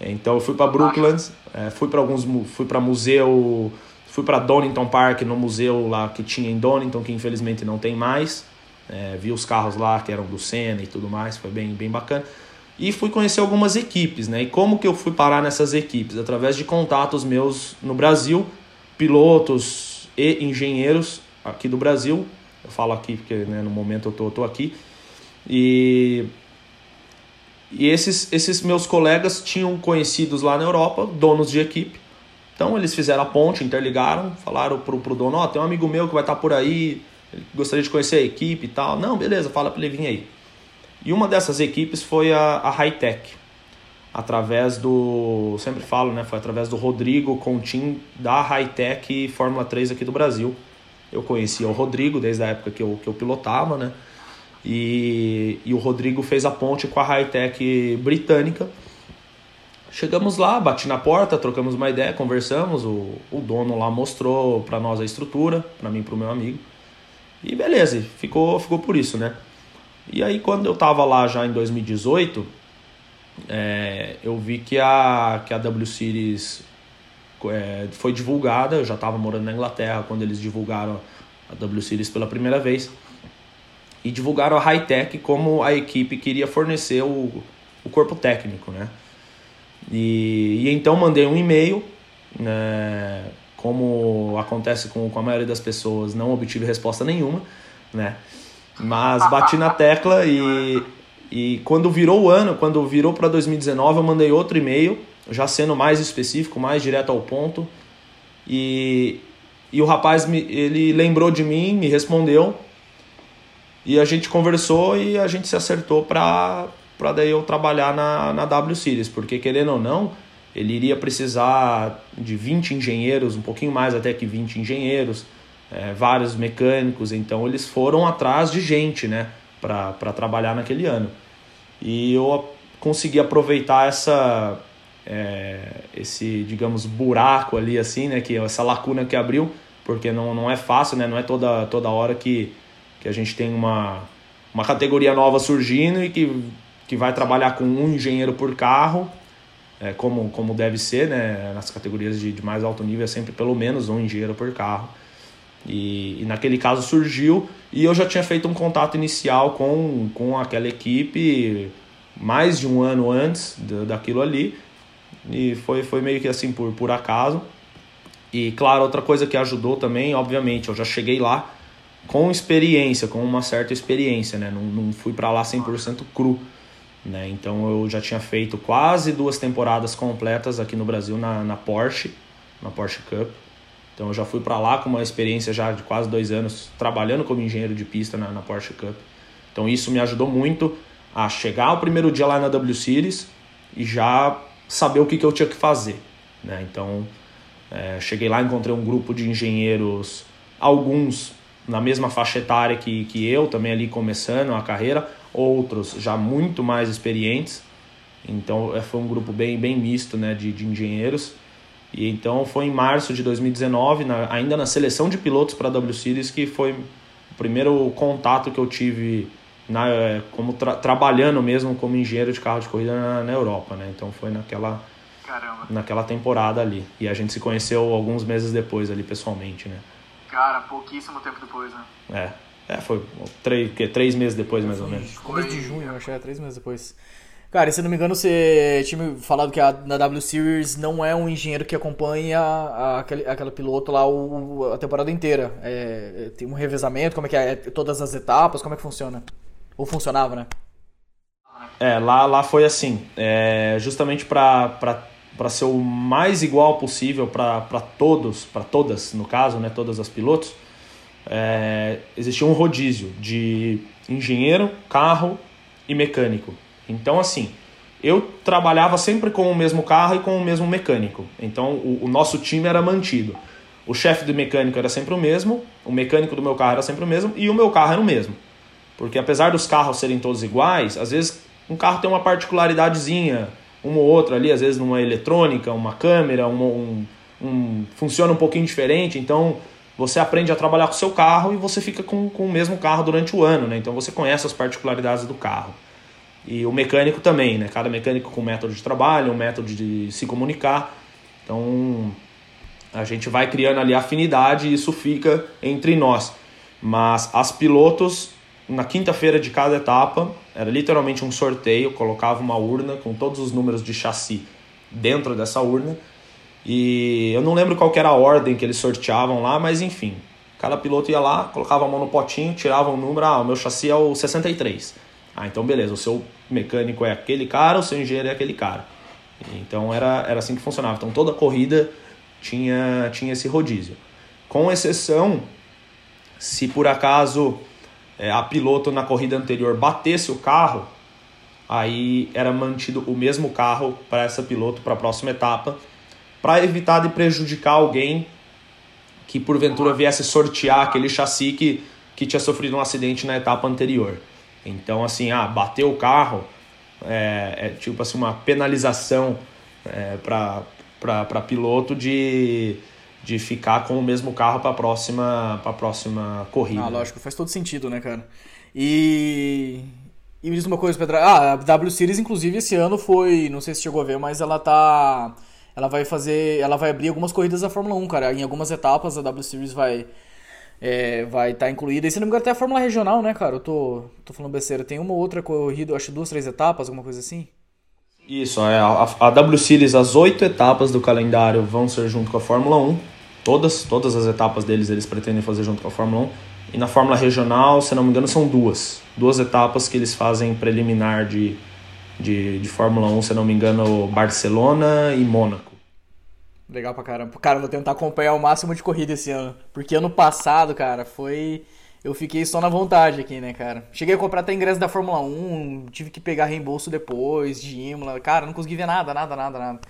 Então eu fui para Brooklands, é, fui para alguns, fui para museu, fui para Donington Park no museu lá que tinha em Donington que infelizmente não tem mais. É, vi os carros lá que eram do Senna e tudo mais, foi bem, bem bacana. E fui conhecer algumas equipes, né? E como que eu fui parar nessas equipes? Através de contatos meus no Brasil, pilotos e engenheiros aqui do Brasil. Eu falo aqui porque né, no momento eu tô, tô aqui. E, e esses, esses meus colegas tinham conhecidos lá na Europa, donos de equipe. Então eles fizeram a ponte, interligaram, falaram pro, pro dono, ó, oh, tem um amigo meu que vai estar tá por aí, gostaria de conhecer a equipe e tal. Não, beleza, fala para ele vir aí. E uma dessas equipes foi a, a Hightech, através do, sempre falo, né, foi através do Rodrigo Contim da Hightech Fórmula 3 aqui do Brasil. Eu conhecia o Rodrigo desde a época que eu, que eu pilotava, né? E, e o Rodrigo fez a ponte com a Hightech britânica. Chegamos lá, bati na porta, trocamos uma ideia, conversamos. O, o dono lá mostrou para nós a estrutura, para mim e para o meu amigo. E beleza, ficou, ficou por isso, né? E aí quando eu estava lá já em 2018, é, eu vi que a, que a W Series é, foi divulgada, eu já estava morando na Inglaterra quando eles divulgaram a W Series pela primeira vez. E divulgaram a Hightech como a equipe queria fornecer o, o corpo técnico, né? E, e então mandei um e-mail, né, como acontece com, com a maioria das pessoas, não obtive resposta nenhuma, né? Mas bati na tecla e, e quando virou o ano, quando virou para 2019, eu mandei outro e-mail, já sendo mais específico, mais direto ao ponto. E, e o rapaz me, ele lembrou de mim, me respondeu. E a gente conversou e a gente se acertou para para daí eu trabalhar na, na W Series, porque querendo ou não, ele iria precisar de 20 engenheiros, um pouquinho mais até que 20 engenheiros, é, vários mecânicos, então eles foram atrás de gente, né, para trabalhar naquele ano. E eu consegui aproveitar essa é, esse, digamos, buraco ali assim, né, que essa lacuna que abriu, porque não, não é fácil, né, não é toda toda hora que, que a gente tem uma uma categoria nova surgindo e que que vai trabalhar com um engenheiro por carro, é, como, como deve ser, né? Nas categorias de, de mais alto nível é sempre pelo menos um engenheiro por carro. E, e, naquele caso surgiu e eu já tinha feito um contato inicial com, com aquela equipe mais de um ano antes daquilo ali e foi, foi meio que assim por, por acaso. E claro, outra coisa que ajudou também, obviamente, eu já cheguei lá com experiência, com uma certa experiência, né? Não, não fui para lá 100% cru. Né? Então eu já tinha feito quase duas temporadas completas aqui no Brasil na, na Porsche, na Porsche Cup. Então eu já fui para lá com uma experiência já de quase dois anos trabalhando como engenheiro de pista na, na Porsche Cup. Então isso me ajudou muito a chegar o primeiro dia lá na W Series e já saber o que, que eu tinha que fazer. Né? Então é, cheguei lá, encontrei um grupo de engenheiros, alguns na mesma faixa etária que, que eu, também ali começando a carreira, outros já muito mais experientes. Então é, foi um grupo bem, bem misto né, de, de engenheiros. E então foi em março de 2019, na, ainda na seleção de pilotos para a W Series, que foi o primeiro contato que eu tive na, é, como tra trabalhando mesmo como engenheiro de carro de corrida na, na Europa. Né? Então foi naquela, Caramba. naquela temporada ali. E a gente se conheceu alguns meses depois ali pessoalmente. Né? Cara, pouquíssimo tempo depois, né? É. É, foi três, que, três meses depois, mais ou menos. Começo de junho, acho que é três meses depois. Cara, se não me engano, você tinha me falado que a, na W Series não é um engenheiro que acompanha a, aquele, aquela piloto lá o, a temporada inteira. É, é, tem um revezamento, como é que é? é? Todas as etapas, como é que funciona? Ou funcionava, né? É, lá, lá foi assim. É, justamente para ser o mais igual possível para todos, para todas, no caso, né? Todas as pilotos é, existia um rodízio de engenheiro, carro e mecânico. Então, assim, eu trabalhava sempre com o mesmo carro e com o mesmo mecânico. Então, o, o nosso time era mantido. O chefe do mecânico era sempre o mesmo, o mecânico do meu carro era sempre o mesmo e o meu carro era o mesmo. Porque apesar dos carros serem todos iguais, às vezes um carro tem uma particularidadezinha, uma ou ali, às vezes numa eletrônica, uma câmera, um, um, um funciona um pouquinho diferente. Então, você aprende a trabalhar com o seu carro e você fica com, com o mesmo carro durante o ano, né? Então você conhece as particularidades do carro. E o mecânico também, né? Cada mecânico com um método de trabalho, um método de se comunicar. Então a gente vai criando ali afinidade e isso fica entre nós. Mas as pilotos, na quinta-feira de cada etapa, era literalmente um sorteio, colocava uma urna com todos os números de chassi dentro dessa urna e eu não lembro qual era a ordem que eles sorteavam lá, mas enfim. Cada piloto ia lá, colocava a mão no potinho, tirava um número, ah, o meu chassi é o 63. Ah, então beleza, o seu mecânico é aquele cara, o seu engenheiro é aquele cara. Então era, era assim que funcionava. Então toda corrida tinha, tinha esse rodízio. Com exceção, se por acaso a piloto na corrida anterior batesse o carro, aí era mantido o mesmo carro para essa piloto para a próxima etapa para evitar de prejudicar alguém que porventura viesse sortear aquele chassi que, que tinha sofrido um acidente na etapa anterior. Então, assim, ah, bateu o carro, é, é tipo assim, uma penalização é, para piloto de, de ficar com o mesmo carro para a próxima, pra próxima corrida. Ah, lógico, faz todo sentido, né, cara? E. E me diz uma coisa, Pedro. Ah, a W Series, inclusive, esse ano foi. Não sei se chegou a ver, mas ela tá. Ela vai fazer. Ela vai abrir algumas corridas da Fórmula 1, cara. Em algumas etapas a W Series vai. É, vai estar tá incluída. E se não me engano, até a Fórmula Regional, né, cara? Eu tô, tô falando besteira. Tem uma outra corrida, acho duas, três etapas, alguma coisa assim. Isso, é, a, a W Series, as oito etapas do calendário vão ser junto com a Fórmula 1. Todas, todas as etapas deles eles pretendem fazer junto com a Fórmula 1. E na Fórmula Regional, se não me engano, são duas. Duas etapas que eles fazem preliminar de, de, de Fórmula 1, se não me engano, Barcelona e Mônaco. Legal pra caramba. Cara, vou tentar acompanhar o máximo de corrida esse ano. Porque ano passado, cara, foi. Eu fiquei só na vontade aqui, né, cara? Cheguei a comprar até ingresso da Fórmula 1, tive que pegar reembolso depois, de Imola. Cara, não consegui ver nada, nada, nada, nada.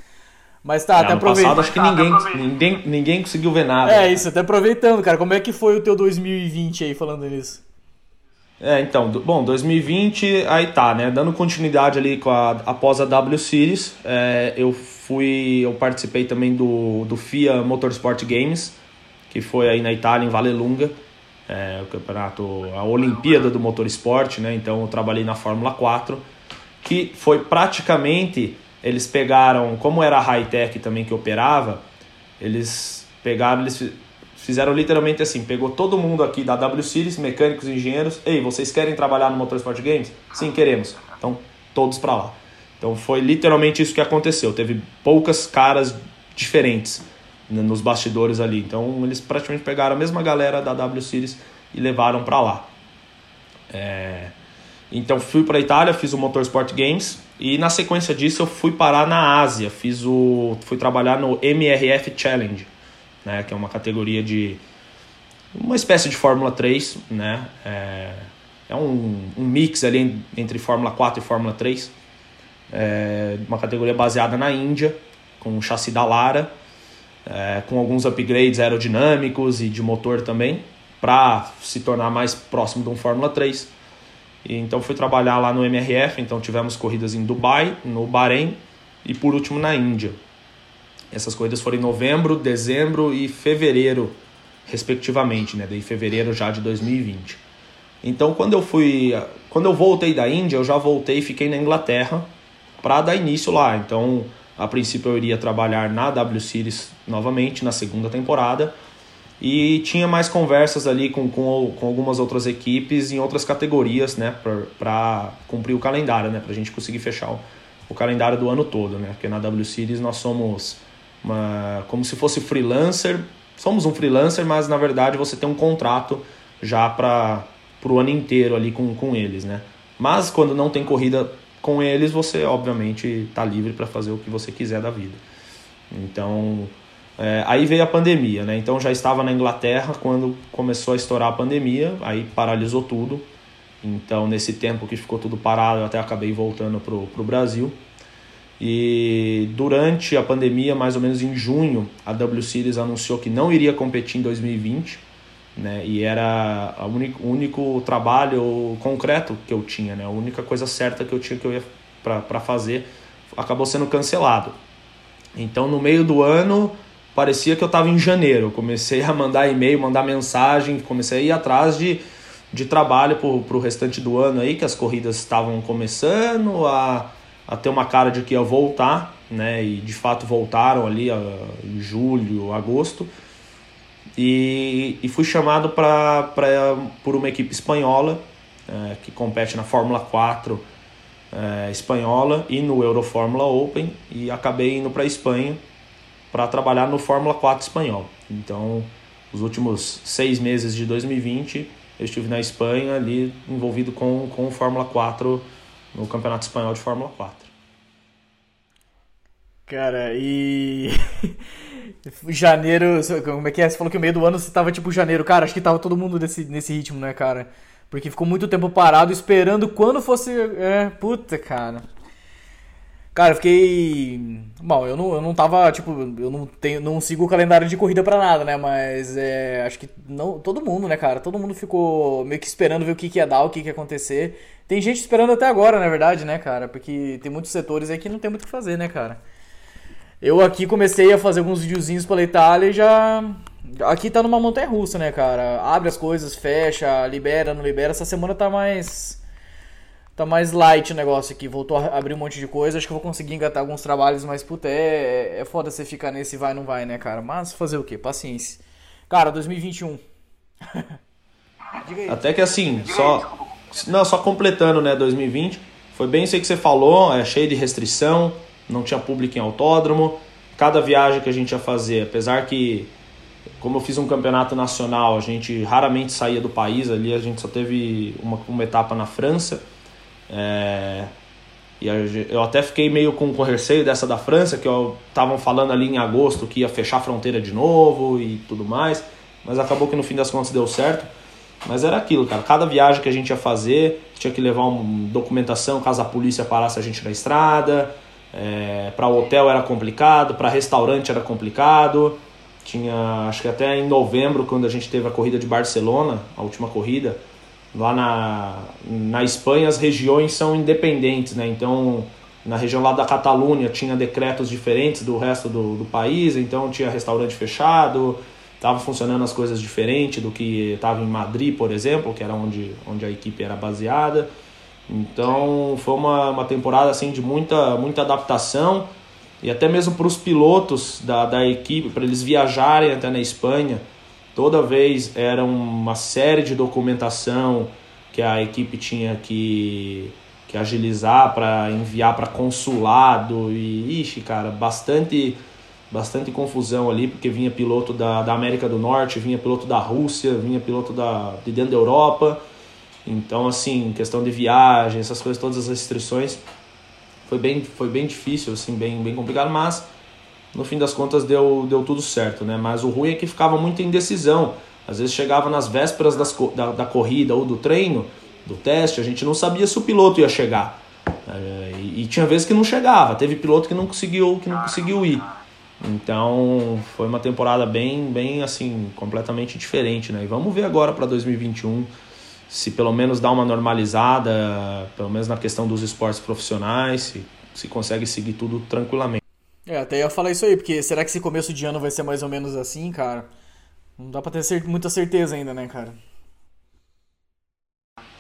Mas tá, é, até aproveitando. acho que ninguém, ninguém, ninguém conseguiu ver nada. É, isso, até aproveitando, cara. Como é que foi o teu 2020 aí, falando nisso? É, então, bom, 2020, aí tá, né? Dando continuidade ali com a, após a W Series, é, eu fui, eu participei também do, do FIA Motorsport Games, que foi aí na Itália, em Vallelunga, é, o campeonato, a Olimpíada do Motorsport, né? Então eu trabalhei na Fórmula 4, que foi praticamente eles pegaram, como era a high-tech também que operava, eles pegaram, eles fizeram literalmente assim, pegou todo mundo aqui da W Series, mecânicos, engenheiros, ei, vocês querem trabalhar no Motorsport Games? Sim, queremos. Então, todos para lá. Então foi literalmente isso que aconteceu. Teve poucas caras diferentes nos bastidores ali. Então eles praticamente pegaram a mesma galera da W Series e levaram para lá. É... Então fui para a Itália, fiz o Motorsport Games e na sequência disso eu fui parar na Ásia, fiz o fui trabalhar no MRF Challenge, né, que é uma categoria de uma espécie de Fórmula 3, né? É, é um, um mix ali entre Fórmula 4 e Fórmula 3. É uma categoria baseada na Índia, com o chassi da Lara, é, com alguns upgrades aerodinâmicos e de motor também, para se tornar mais próximo de um Fórmula 3. E, então fui trabalhar lá no MRF, então tivemos corridas em Dubai, no Bahrein e por último na Índia. Essas corridas foram em novembro, dezembro e fevereiro, respectivamente, né? Daí fevereiro já de 2020. Então quando eu fui, quando eu voltei da Índia, eu já voltei e fiquei na Inglaterra para dar início lá. Então, a princípio eu iria trabalhar na W Series novamente na segunda temporada e tinha mais conversas ali com, com, com algumas outras equipes em outras categorias, né, para cumprir o calendário, né, para a gente conseguir fechar o, o, calendário do ano todo, né, porque na W Series nós somos uma, como se fosse freelancer, somos um freelancer, mas na verdade você tem um contrato já para o ano inteiro ali com, com eles, né. Mas quando não tem corrida com eles, você obviamente está livre para fazer o que você quiser da vida. Então é, aí veio a pandemia, né? Então já estava na Inglaterra quando começou a estourar a pandemia, aí paralisou tudo. Então nesse tempo que ficou tudo parado, eu até acabei voltando pro, pro Brasil. E durante a pandemia, mais ou menos em junho, a W Series anunciou que não iria competir em 2020, né? E era o único, único trabalho concreto que eu tinha, né? A única coisa certa que eu tinha que eu ia para fazer acabou sendo cancelado. Então no meio do ano parecia que eu estava em janeiro. comecei a mandar e-mail, mandar mensagem, comecei a ir atrás de, de trabalho para o restante do ano aí, que as corridas estavam começando a, a ter uma cara de que ia voltar, né? E de fato voltaram ali a, em julho, agosto. E, e fui chamado pra, pra, por uma equipe espanhola é, que compete na Fórmula 4 é, espanhola e no Eurofórmula Open e acabei indo para a Espanha para trabalhar no Fórmula 4 espanhol. Então, os últimos seis meses de 2020, eu estive na Espanha ali envolvido com, com o Fórmula 4 no Campeonato Espanhol de Fórmula 4. Cara, e. <laughs> janeiro. Como é que é? Você falou que no meio do ano você tava tipo janeiro. Cara, acho que tava todo mundo nesse, nesse ritmo, né, cara? Porque ficou muito tempo parado esperando quando fosse. É, puta, cara. Cara, eu fiquei. Bom, eu não, eu não tava, tipo, eu não, tenho, não sigo o calendário de corrida pra nada, né? Mas é, acho que não, todo mundo, né, cara? Todo mundo ficou meio que esperando ver o que, que ia dar, o que, que ia acontecer. Tem gente esperando até agora, na verdade, né, cara? Porque tem muitos setores aí que não tem muito o que fazer, né, cara? Eu aqui comecei a fazer alguns videozinhos pela Itália e já. Aqui tá numa montanha russa, né, cara? Abre as coisas, fecha, libera, não libera. Essa semana tá mais. Tá mais light o negócio aqui. Voltou a abrir um monte de coisa. Acho que eu vou conseguir engatar alguns trabalhos, mas puta, é, é foda você ficar nesse vai não vai, né, cara? Mas fazer o quê? Paciência. Cara, 2021. <laughs> Diga aí. Até que assim, só. Não, só completando, né, 2020. Foi bem isso aí que você falou, é cheio de restrição não tinha público em autódromo. Cada viagem que a gente ia fazer, apesar que, como eu fiz um campeonato nacional, a gente raramente saía do país ali, a gente só teve uma, uma etapa na França. É, e eu até fiquei meio com, com receio dessa da França, que estavam falando ali em agosto que ia fechar a fronteira de novo e tudo mais, mas acabou que no fim das contas deu certo. Mas era aquilo, cara. Cada viagem que a gente ia fazer, tinha que levar uma documentação caso a polícia parasse a gente na estrada. É, para hotel era complicado, para restaurante era complicado. Tinha, acho que até em novembro, quando a gente teve a corrida de Barcelona, a última corrida, lá na, na Espanha as regiões são independentes, né? Então, na região lá da Catalunha tinha decretos diferentes do resto do, do país, então tinha restaurante fechado, estava funcionando as coisas diferente do que estava em Madrid, por exemplo, que era onde, onde a equipe era baseada. Então foi uma, uma temporada assim de muita, muita adaptação e até mesmo para os pilotos da, da equipe, para eles viajarem até na Espanha, toda vez era uma série de documentação que a equipe tinha que, que agilizar para enviar para consulado e, ixi, cara, bastante, bastante confusão ali, porque vinha piloto da, da América do Norte, vinha piloto da Rússia, vinha piloto da, de dentro da Europa. Então, assim, questão de viagem, essas coisas, todas as restrições, foi bem, foi bem difícil, assim, bem, bem complicado, mas no fim das contas deu, deu tudo certo, né? Mas o ruim é que ficava muita indecisão. Às vezes chegava nas vésperas das, da, da corrida ou do treino, do teste, a gente não sabia se o piloto ia chegar. É, e, e, tinha vezes que não chegava, teve piloto que não conseguiu, que não conseguiu ir. Então foi uma temporada bem, bem assim, completamente diferente, né? E vamos ver agora para 2021 se pelo menos dá uma normalizada, pelo menos na questão dos esportes profissionais, se, se consegue seguir tudo tranquilamente. É, até ia falar isso aí, porque será que esse começo de ano vai ser mais ou menos assim, cara? Não dá pra ter cer muita certeza ainda, né, cara?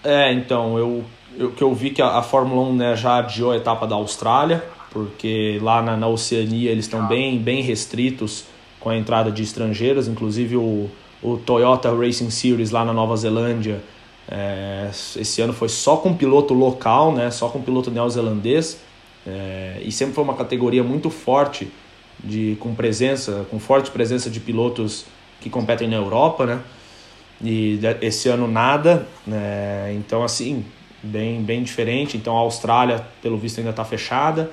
É, então, eu, eu que eu vi que a, a Fórmula 1 né, já adiou a etapa da Austrália, porque lá na, na Oceania eles estão bem, bem restritos com a entrada de estrangeiros, inclusive o, o Toyota Racing Series lá na Nova Zelândia é, esse ano foi só com piloto local, né, só com piloto neozelandês, é, e sempre foi uma categoria muito forte, de, com presença, com forte presença de pilotos que competem na Europa, né, e esse ano nada, né, então assim, bem, bem diferente, então a Austrália, pelo visto, ainda está fechada,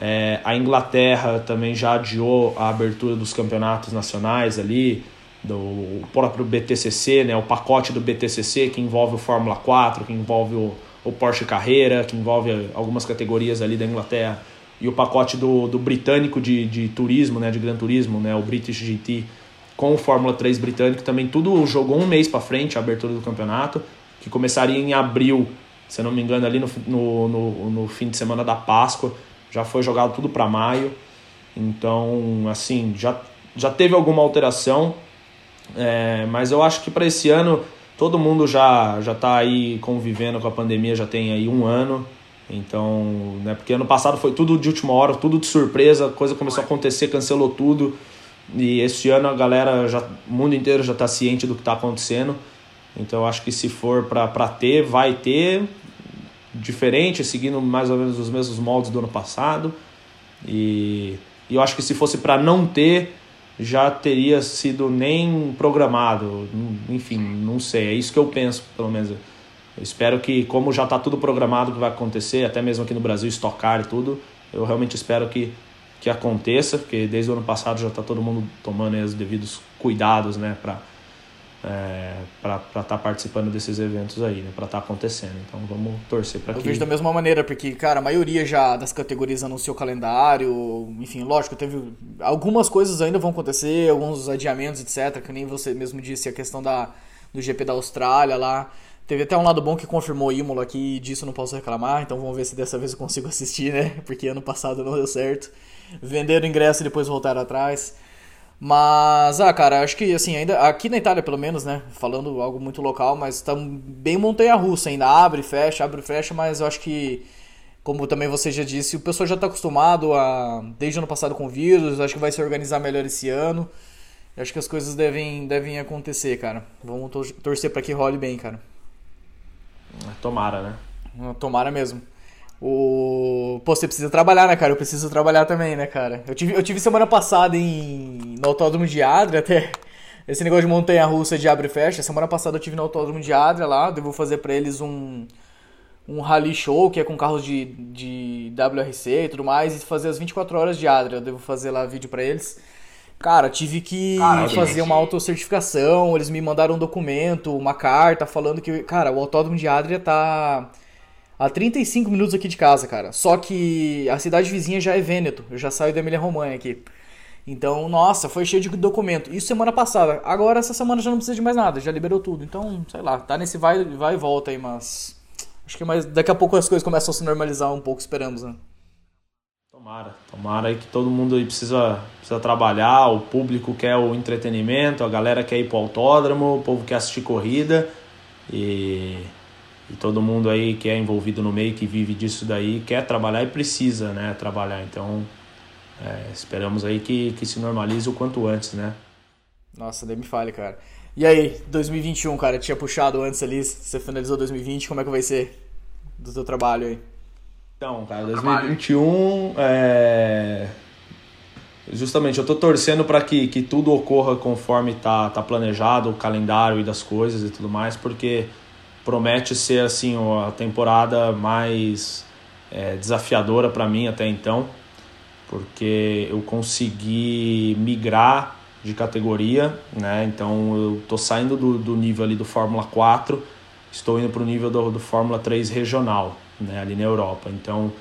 é, a Inglaterra também já adiou a abertura dos campeonatos nacionais ali, do próprio BTCC, né, o pacote do BTCC que envolve o Fórmula 4, que envolve o, o Porsche Carreira, que envolve algumas categorias ali da Inglaterra, e o pacote do, do britânico de, de turismo, né, de Gran Turismo, né, o British GT, com o Fórmula 3 britânico, também tudo jogou um mês para frente a abertura do campeonato, que começaria em abril, se não me engano, ali no, no, no, no fim de semana da Páscoa, já foi jogado tudo para maio, então, assim, já, já teve alguma alteração, é, mas eu acho que para esse ano todo mundo já já está aí convivendo com a pandemia já tem aí um ano. Então, né, porque ano passado foi tudo de última hora, tudo de surpresa, a coisa começou a acontecer, cancelou tudo. E esse ano a galera já, o mundo inteiro já está ciente do que está acontecendo. Então, eu acho que se for para ter, vai ter diferente, seguindo mais ou menos os mesmos moldes do ano passado. E, e eu acho que se fosse para não ter, já teria sido nem programado. Enfim, não sei. É isso que eu penso, pelo menos. Eu espero que, como já está tudo programado que vai acontecer, até mesmo aqui no Brasil, estocar e tudo, eu realmente espero que, que aconteça, porque desde o ano passado já está todo mundo tomando os devidos cuidados, né, para é, para estar tá participando desses eventos aí, né, para estar tá acontecendo. Então vamos torcer para que. Eu vejo da mesma maneira, porque, cara, a maioria já das categorias anunciou calendário, enfim, lógico, teve. Algumas coisas ainda vão acontecer, alguns adiamentos, etc., que nem você mesmo disse, a questão da, do GP da Austrália lá. Teve até um lado bom que confirmou Imola aqui disso não posso reclamar, então vamos ver se dessa vez eu consigo <laughs> assistir, né? Porque ano passado não deu certo. Venderam ingresso e depois voltaram atrás. Mas, ah, cara, acho que assim, ainda aqui na Itália, pelo menos, né? Falando algo muito local, mas tá bem montanha-russa ainda. Abre, fecha, abre, fecha, mas eu acho que, como também você já disse, o pessoal já tá acostumado a. Desde o ano passado com vírus, acho que vai se organizar melhor esse ano. Acho que as coisas devem, devem acontecer, cara. Vamos torcer para que role bem, cara. Tomara, né? Tomara mesmo. O... Pô, você precisa trabalhar, né, cara? Eu preciso trabalhar também, né, cara? Eu tive, eu tive semana passada em... no Autódromo de Adria, até <laughs> esse negócio de montanha-russa de abre e fecha. Semana passada eu tive no Autódromo de Adria lá, devo fazer para eles um um rally show, que é com carros de, de WRC e tudo mais, e fazer as 24 horas de Adria. Eu devo fazer lá vídeo para eles. Cara, tive que Caramba, fazer gente. uma autocertificação, eles me mandaram um documento, uma carta falando que, cara, o Autódromo de Adria tá a 35 minutos aqui de casa, cara. Só que a cidade vizinha já é Vêneto. Eu já saio da Emília Romagna aqui. Então, nossa, foi cheio de documento. Isso semana passada. Agora, essa semana já não precisa de mais nada. Já liberou tudo. Então, sei lá, tá nesse vai, vai e volta aí, mas... Acho que mais, daqui a pouco as coisas começam a se normalizar um pouco, esperamos, né? Tomara. Tomara aí que todo mundo aí precisa, precisa trabalhar. O público quer o entretenimento, a galera quer ir pro autódromo, o povo quer assistir corrida. E e todo mundo aí que é envolvido no meio, que vive disso daí, quer trabalhar e precisa né, trabalhar. Então, é, esperamos aí que, que se normalize o quanto antes, né? Nossa, nem me fale, cara. E aí, 2021, cara, tinha puxado antes ali, você finalizou 2020, como é que vai ser do seu trabalho aí? Então, cara, 2021 é... Justamente, eu tô torcendo para que, que tudo ocorra conforme tá, tá planejado, o calendário e das coisas e tudo mais, porque promete ser assim a temporada mais é, desafiadora para mim até então, porque eu consegui migrar de categoria, né? Então eu tô saindo do, do nível ali do Fórmula 4, estou indo para o nível do, do Fórmula 3 regional, né? Ali na Europa. Então,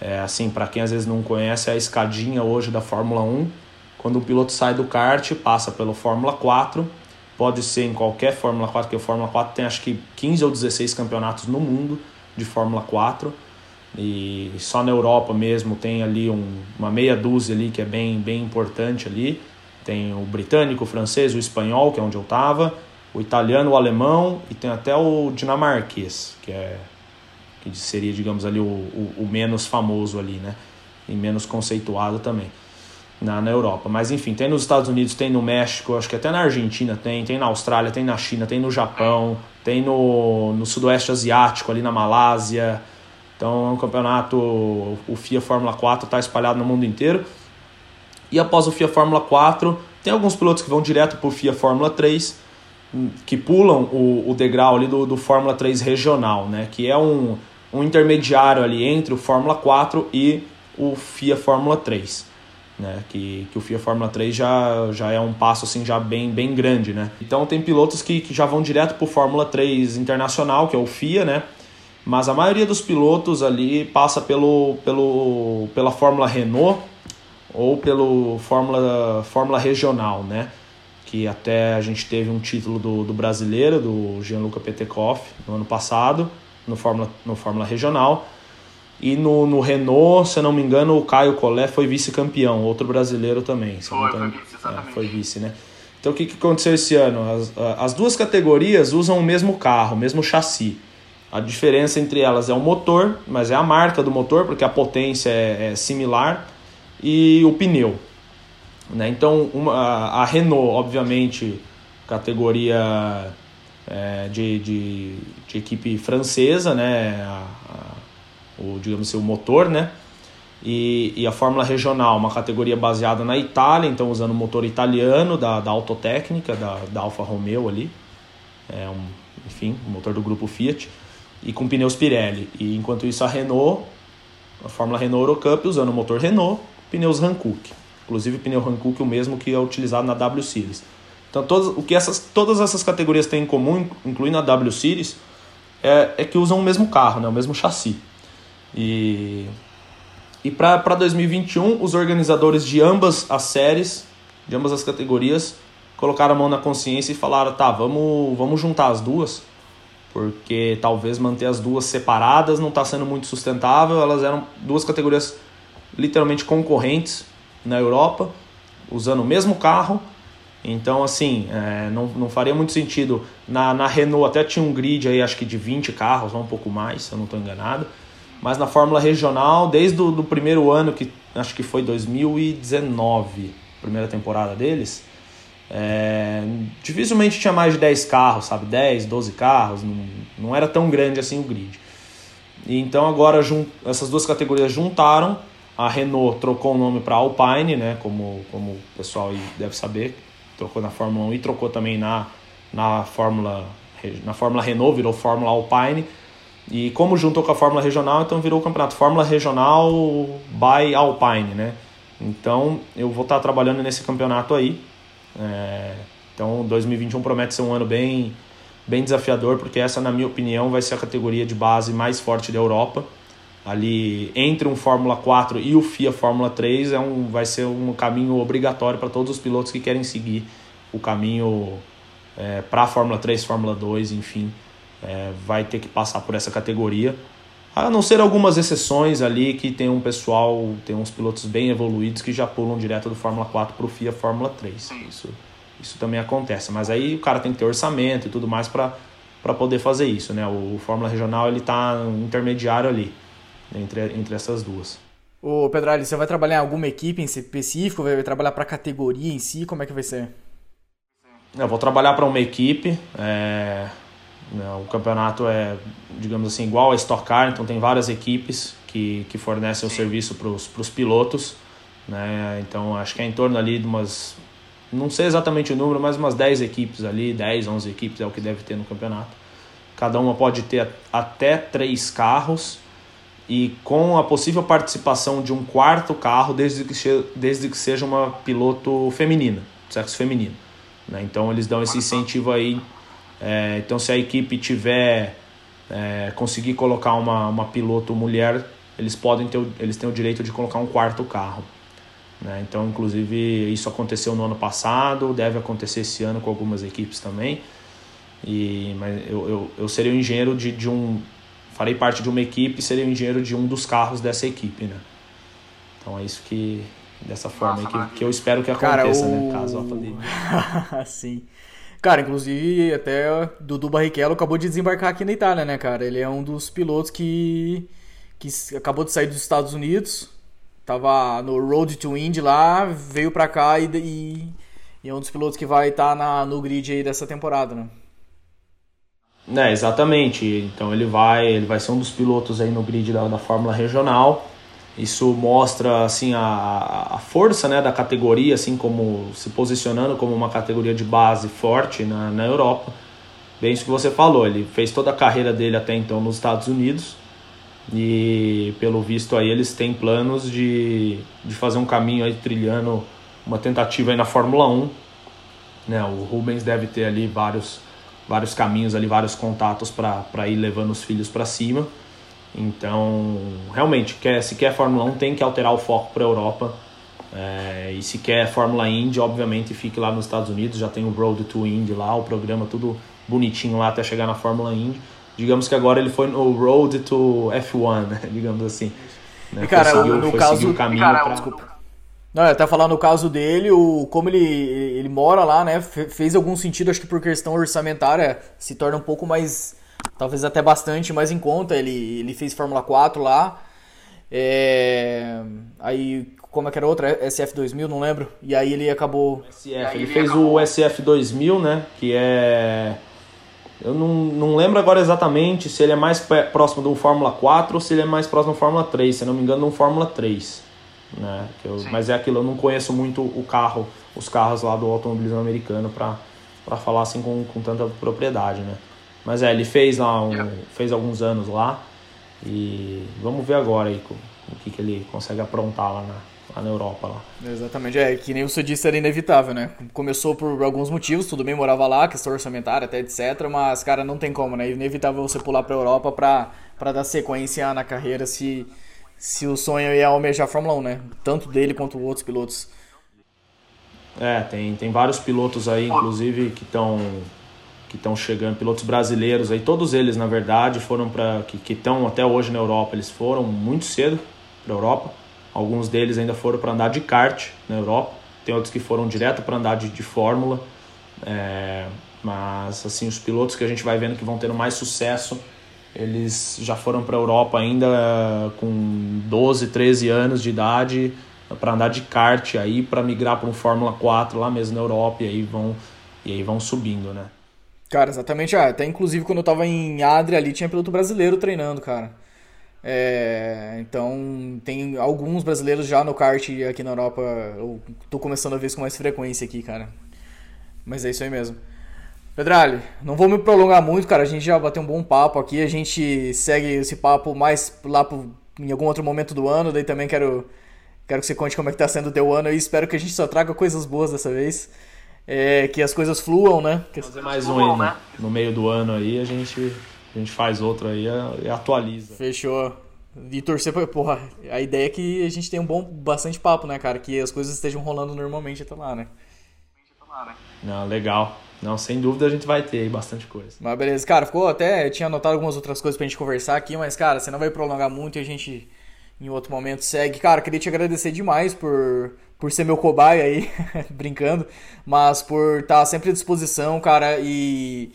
é, assim, para quem às vezes não conhece, é a escadinha hoje da Fórmula 1, quando o piloto sai do kart, passa pelo Fórmula 4 pode ser em qualquer Fórmula 4, que a Fórmula 4 tem acho que 15 ou 16 campeonatos no mundo de Fórmula 4 e só na Europa mesmo tem ali um, uma meia dúzia ali que é bem, bem importante ali. Tem o britânico, o francês, o espanhol, que é onde eu estava, o italiano, o alemão e tem até o dinamarquês, que é que seria, digamos ali, o, o, o menos famoso ali, né? E menos conceituado também na, na Europa. Mas enfim, tem nos Estados Unidos, tem no México, acho que até na Argentina tem, tem na Austrália, tem na China, tem no Japão, tem no, no Sudoeste Asiático, ali na Malásia. Então é um campeonato, o FIA Fórmula 4 está espalhado no mundo inteiro. E após o FIA Fórmula 4, tem alguns pilotos que vão direto para o FIA Fórmula 3, que pulam o, o degrau ali do, do Fórmula 3 regional, né? que é um, um intermediário ali entre o Fórmula 4 e o FIA Fórmula 3 né? Que, que o FIA Fórmula 3 já, já é um passo assim já bem, bem grande, né? Então tem pilotos que, que já vão direto para o Fórmula 3 internacional, que é o FIA, né? Mas a maioria dos pilotos ali passa pelo, pelo, pela Fórmula Renault ou pelo Fórmula, Fórmula Regional, né? Que até a gente teve um título do, do brasileiro, do Gianluca Petekoff, no ano passado, no Fórmula, no Fórmula Regional. E no, no Renault, se não me engano, o Caio Collet foi vice-campeão, outro brasileiro também. Foi, foi vice, exatamente. É, foi vice, né? Então o que, que aconteceu esse ano? As, as duas categorias usam o mesmo carro, o mesmo chassi. A diferença entre elas é o motor, mas é a marca do motor, porque a potência é, é similar, e o pneu. Né? Então uma, a Renault, obviamente, categoria é, de, de, de, equipe francesa, né? A, o digamos assim, o motor, né? E, e a Fórmula Regional, uma categoria baseada na Itália, então usando o motor italiano da, da Autotécnica, da, da Alfa Romeo ali, é um, enfim, o motor do grupo Fiat, e com pneus Pirelli. E enquanto isso a Renault, a Fórmula Renault Eurocup usando o motor Renault, pneus Hankook. Inclusive pneu Hankook o mesmo que é utilizado na W Series. Então todas, o que essas, todas essas categorias têm em comum, incluindo a W Series, é, é que usam o mesmo carro, né, o mesmo chassi. E, e para 2021, os organizadores de ambas as séries, de ambas as categorias, colocaram a mão na consciência e falaram: tá, vamos, vamos juntar as duas, porque talvez manter as duas separadas não está sendo muito sustentável. Elas eram duas categorias literalmente concorrentes na Europa, usando o mesmo carro. Então, assim, é, não, não faria muito sentido. Na, na Renault até tinha um grid aí, acho que de 20 carros, ou um pouco mais, se eu não estou enganado. Mas na Fórmula Regional, desde o do primeiro ano, que acho que foi 2019, primeira temporada deles, é, dificilmente tinha mais de 10 carros, sabe? 10, 12 carros, não, não era tão grande assim o grid. E então agora essas duas categorias juntaram, a Renault trocou o nome para Alpine, né? Como, como o pessoal deve saber, trocou na Fórmula 1 e trocou também na, na, Fórmula, na Fórmula Renault, virou Fórmula Alpine. E como juntou com a Fórmula Regional, então virou o campeonato Fórmula Regional by Alpine, né? Então eu vou estar trabalhando nesse campeonato aí. É, então 2021 promete ser um ano bem, bem desafiador, porque essa, na minha opinião, vai ser a categoria de base mais forte da Europa. Ali entre um Fórmula 4 e o FIA Fórmula 3 é um, vai ser um caminho obrigatório para todos os pilotos que querem seguir o caminho é, para a Fórmula 3, Fórmula 2, enfim é, vai ter que passar por essa categoria. A não ser algumas exceções ali que tem um pessoal, tem uns pilotos bem evoluídos que já pulam direto do Fórmula 4 para o FIA Fórmula 3. Isso, isso também acontece. Mas aí o cara tem que ter orçamento e tudo mais para poder fazer isso. Né? O, o Fórmula Regional ele está intermediário ali entre, entre essas duas. Ô Pedrali, você vai trabalhar em alguma equipe em específico? Vai trabalhar para a categoria em si? Como é que vai ser? Eu vou trabalhar para uma equipe. É né, o campeonato é, digamos assim, igual a Stock Car, então tem várias equipes que, que fornecem o serviço para os pilotos. Né? Então acho que é em torno ali de umas, não sei exatamente o número, mas umas 10 equipes ali, 10, 11 equipes é o que deve ter no campeonato. Cada uma pode ter até três carros e com a possível participação de um quarto carro, desde que, desde que seja uma piloto feminina, sexo feminino. Né? Então eles dão esse incentivo aí é, então, se a equipe tiver é, conseguir colocar uma, uma piloto mulher, eles podem ter, eles têm o direito de colocar um quarto carro. Né? Então, inclusive, isso aconteceu no ano passado, deve acontecer esse ano com algumas equipes também. E, mas eu, eu, eu seria o engenheiro de, de um. Farei parte de uma equipe e seria o engenheiro de um dos carros dessa equipe, né? Então é isso que. Dessa forma Nossa, que, que eu espero que aconteça, Cara, o... né? Caso a pandemia. <laughs> Sim. Cara, inclusive até Dudu Barrichello acabou de desembarcar aqui na Itália, né, cara? Ele é um dos pilotos que, que acabou de sair dos Estados Unidos, tava no Road to Indy lá, veio pra cá e, e, e é um dos pilotos que vai estar tá no grid aí dessa temporada, né? É, exatamente. Então ele vai, ele vai ser um dos pilotos aí no grid da, da Fórmula Regional. Isso mostra assim a, a força né, da categoria, assim como se posicionando como uma categoria de base forte na, na Europa. Bem isso que você falou, ele fez toda a carreira dele até então nos Estados Unidos e pelo visto aí eles têm planos de, de fazer um caminho aí trilhando uma tentativa aí na Fórmula 1. Né, o Rubens deve ter ali vários, vários caminhos ali, vários contatos para ir levando os filhos para cima. Então, realmente, quer, se quer Fórmula 1, tem que alterar o foco para a Europa. É, e se quer Fórmula Indy, obviamente, fique lá nos Estados Unidos. Já tem o Road to Indy lá, o programa tudo bonitinho lá até chegar na Fórmula Indy. Digamos que agora ele foi no Road to F1, né? <laughs> digamos assim. Né? E cara, seguiu, no caso. O caminho cara, pra... desculpa. Não, até falar no caso dele, o, como ele, ele mora lá, né? Fez algum sentido, acho que por questão orçamentária, se torna um pouco mais talvez até bastante mais em conta. Ele, ele fez Fórmula 4 lá. É... Aí, como é que era outra? SF2000, não lembro. E aí ele acabou. SF, ele, ele fez acabou... o SF2000, né? Que é. Eu não, não lembro agora exatamente se ele é mais próximo do Fórmula 4 ou se ele é mais próximo do Fórmula 3. Se não me engano, do Fórmula 3. Né? Eu, mas é aquilo, eu não conheço muito o carro, os carros lá do automobilismo americano para falar assim com, com tanta propriedade, né? Mas é, ele fez lá um, yeah. fez alguns anos lá e vamos ver agora aí o, que, que ele consegue aprontar lá na, lá na Europa. Lá. Exatamente, é que nem você disse, era inevitável, né? Começou por alguns motivos, tudo bem, morava lá, questão orçamentária até etc, mas, cara, não tem como, né? É inevitável você pular pra Europa pra, pra dar sequência na carreira se, se o sonho é almejar a Fórmula 1, né? Tanto dele quanto outros pilotos. É, tem, tem vários pilotos aí, inclusive, que estão que estão chegando, pilotos brasileiros aí, todos eles na verdade foram para que estão até hoje na Europa, eles foram muito cedo para a Europa. Alguns deles ainda foram para andar de kart na Europa, tem outros que foram direto para andar de, de Fórmula. É, mas assim, os pilotos que a gente vai vendo que vão tendo mais sucesso, eles já foram para a Europa ainda com 12, 13 anos de idade para andar de kart aí para migrar para um Fórmula 4 lá mesmo na Europa e aí vão e aí vão subindo, né? Cara, exatamente. Ah, até inclusive quando eu tava em Adria ali tinha piloto brasileiro treinando, cara. É, então tem alguns brasileiros já no kart aqui na Europa. Eu tô começando a ver isso com mais frequência aqui, cara. Mas é isso aí mesmo. Pedralho, não vou me prolongar muito, cara. A gente já bateu um bom papo aqui. A gente segue esse papo mais lá pro, em algum outro momento do ano. Daí também quero, quero que você conte como é que tá sendo o teu ano. E espero que a gente só traga coisas boas dessa vez. É, que as coisas fluam, né? Que... Fazer mais um aí no, no, meio do ano aí, a gente, a gente faz outro aí e atualiza. Fechou. E torcer pra. Porra, a ideia é que a gente tenha um bom, bastante papo, né, cara? Que as coisas estejam rolando normalmente até lá, né? Não, legal. Não, sem dúvida a gente vai ter aí bastante coisa. Mas beleza, cara, ficou até. Eu tinha anotado algumas outras coisas pra gente conversar aqui, mas, cara, você não vai prolongar muito e a gente em outro momento segue. Cara, queria te agradecer demais por, por ser meu cobaia aí, <laughs> brincando, mas por estar tá sempre à disposição, cara, e.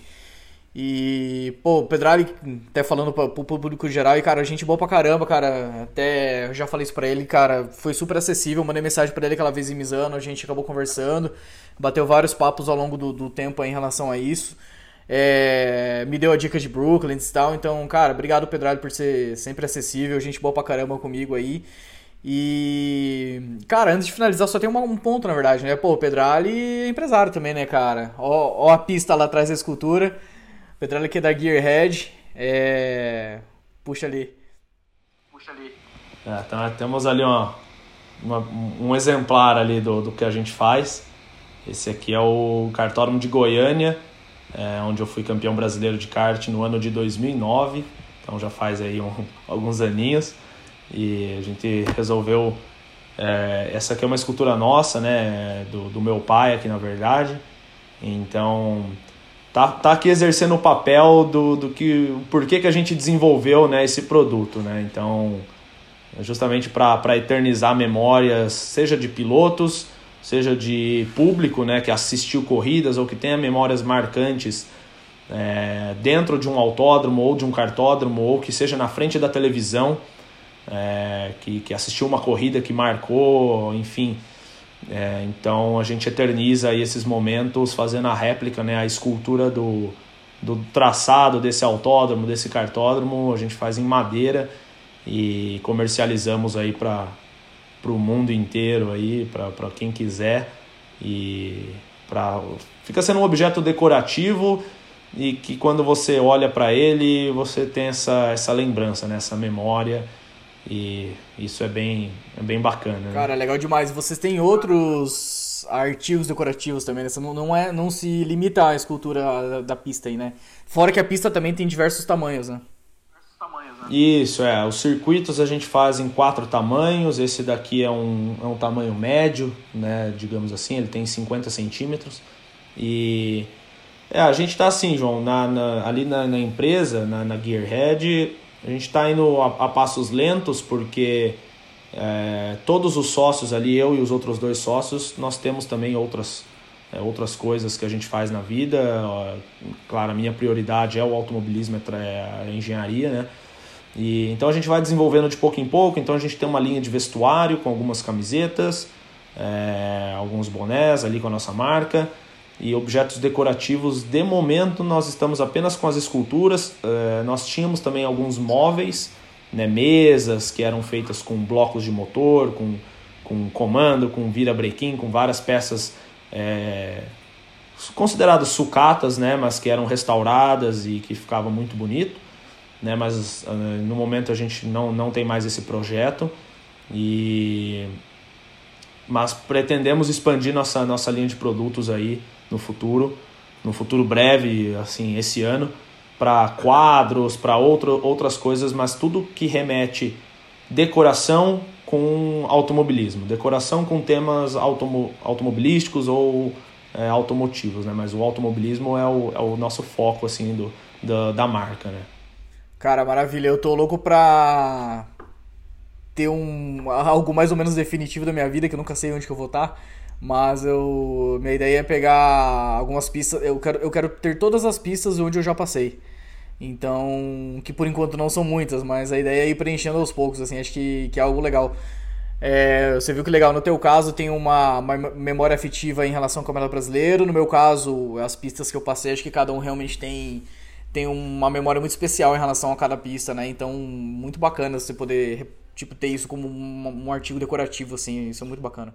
E, pô, o Pedrali, até falando pro, público geral, e, cara, gente boa pra caramba, cara. Até eu já falei isso pra ele, cara, foi super acessível. Mandei mensagem pra ele aquela vez em Misano, a gente acabou conversando, bateu vários papos ao longo do, do tempo em relação a isso. É, me deu a dica de Brooklyn e tal. Então, cara, obrigado, Pedrali, por ser sempre acessível. Gente boa pra caramba comigo aí. E, cara, antes de finalizar, só tem uma, um ponto, na verdade, né? Pô, o Pedrali é empresário também, né, cara? Ó, ó a pista lá atrás da escultura. Pedrali aqui é da Gearhead. É... Puxa ali. Puxa ali. É, então, temos ali uma, uma, um exemplar ali do, do que a gente faz. Esse aqui é o cartódromo de Goiânia, é, onde eu fui campeão brasileiro de kart no ano de 2009. Então já faz aí um, <laughs> alguns aninhos e a gente resolveu é, essa aqui é uma escultura nossa né do, do meu pai aqui na verdade. Então tá, tá aqui exercendo o papel do, do que o porquê que a gente desenvolveu né esse produto né. Então justamente para eternizar memórias seja de pilotos seja de público né que assistiu corridas ou que tenha memórias marcantes é, dentro de um autódromo ou de um cartódromo ou que seja na frente da televisão é, que, que assistiu uma corrida que marcou, enfim. É, então a gente eterniza esses momentos fazendo a réplica, né, a escultura do, do traçado desse autódromo, desse cartódromo, a gente faz em madeira e comercializamos aí para o mundo inteiro aí, para quem quiser. E pra, fica sendo um objeto decorativo e que quando você olha para ele você tem essa, essa lembrança, né, essa memória e isso é bem, é bem bacana. Né? Cara, é legal demais. Vocês têm outros artigos decorativos também, né? Não, não, é, não se limita à escultura da, da, pista aí, né? Fora que a pista também tem diversos tamanhos, né? Isso, é. Os circuitos a gente faz em quatro tamanhos. Esse daqui é um, é um tamanho médio, né? Digamos assim, ele tem 50 centímetros. E é, a gente tá assim, João, na, na ali na, na empresa, na, na Gearhead, a gente está indo a, a, passos lentos porque é, todos os sócios ali, eu e os outros dois sócios, nós temos também outras, é, outras coisas que a gente faz na vida. Claro, a minha prioridade é o automobilismo, é a engenharia, né? E, então a gente vai desenvolvendo de pouco em pouco. Então a gente tem uma linha de vestuário com algumas camisetas, é, alguns bonés ali com a nossa marca e objetos decorativos. De momento, nós estamos apenas com as esculturas. Uh, nós tínhamos também alguns móveis, né, mesas que eram feitas com blocos de motor, com, com comando, com vira-brequim, com várias peças é, consideradas sucatas, né, mas que eram restauradas e que ficava muito bonito. Né, mas uh, no momento a gente não, não tem mais esse projeto. E mas pretendemos expandir nossa, nossa linha de produtos aí no futuro, no futuro breve, assim, esse ano, para quadros, para outras coisas, mas tudo que remete decoração com automobilismo, decoração com temas automo, automobilísticos ou é, automotivos, né? Mas o automobilismo é o, é o nosso foco, assim, do, da, da marca, né? Cara, maravilha. Eu tô louco pra ter um algo mais ou menos definitivo da minha vida, que eu nunca sei onde que eu vou estar. Mas eu minha ideia é pegar algumas pistas, eu quero, eu quero ter todas as pistas onde eu já passei. Então, que por enquanto não são muitas, mas a ideia é ir preenchendo aos poucos, assim, acho que, que é algo legal. É, você viu que legal, no teu caso tem uma, uma, memória afetiva em relação ao Campeonato Brasileiro, no meu caso, as pistas que eu passei, acho que cada um realmente tem, tem uma memória muito especial em relação a cada pista, né? Então, muito bacana você poder tipo, ter isso como um, um artigo decorativo, assim, isso é muito bacana.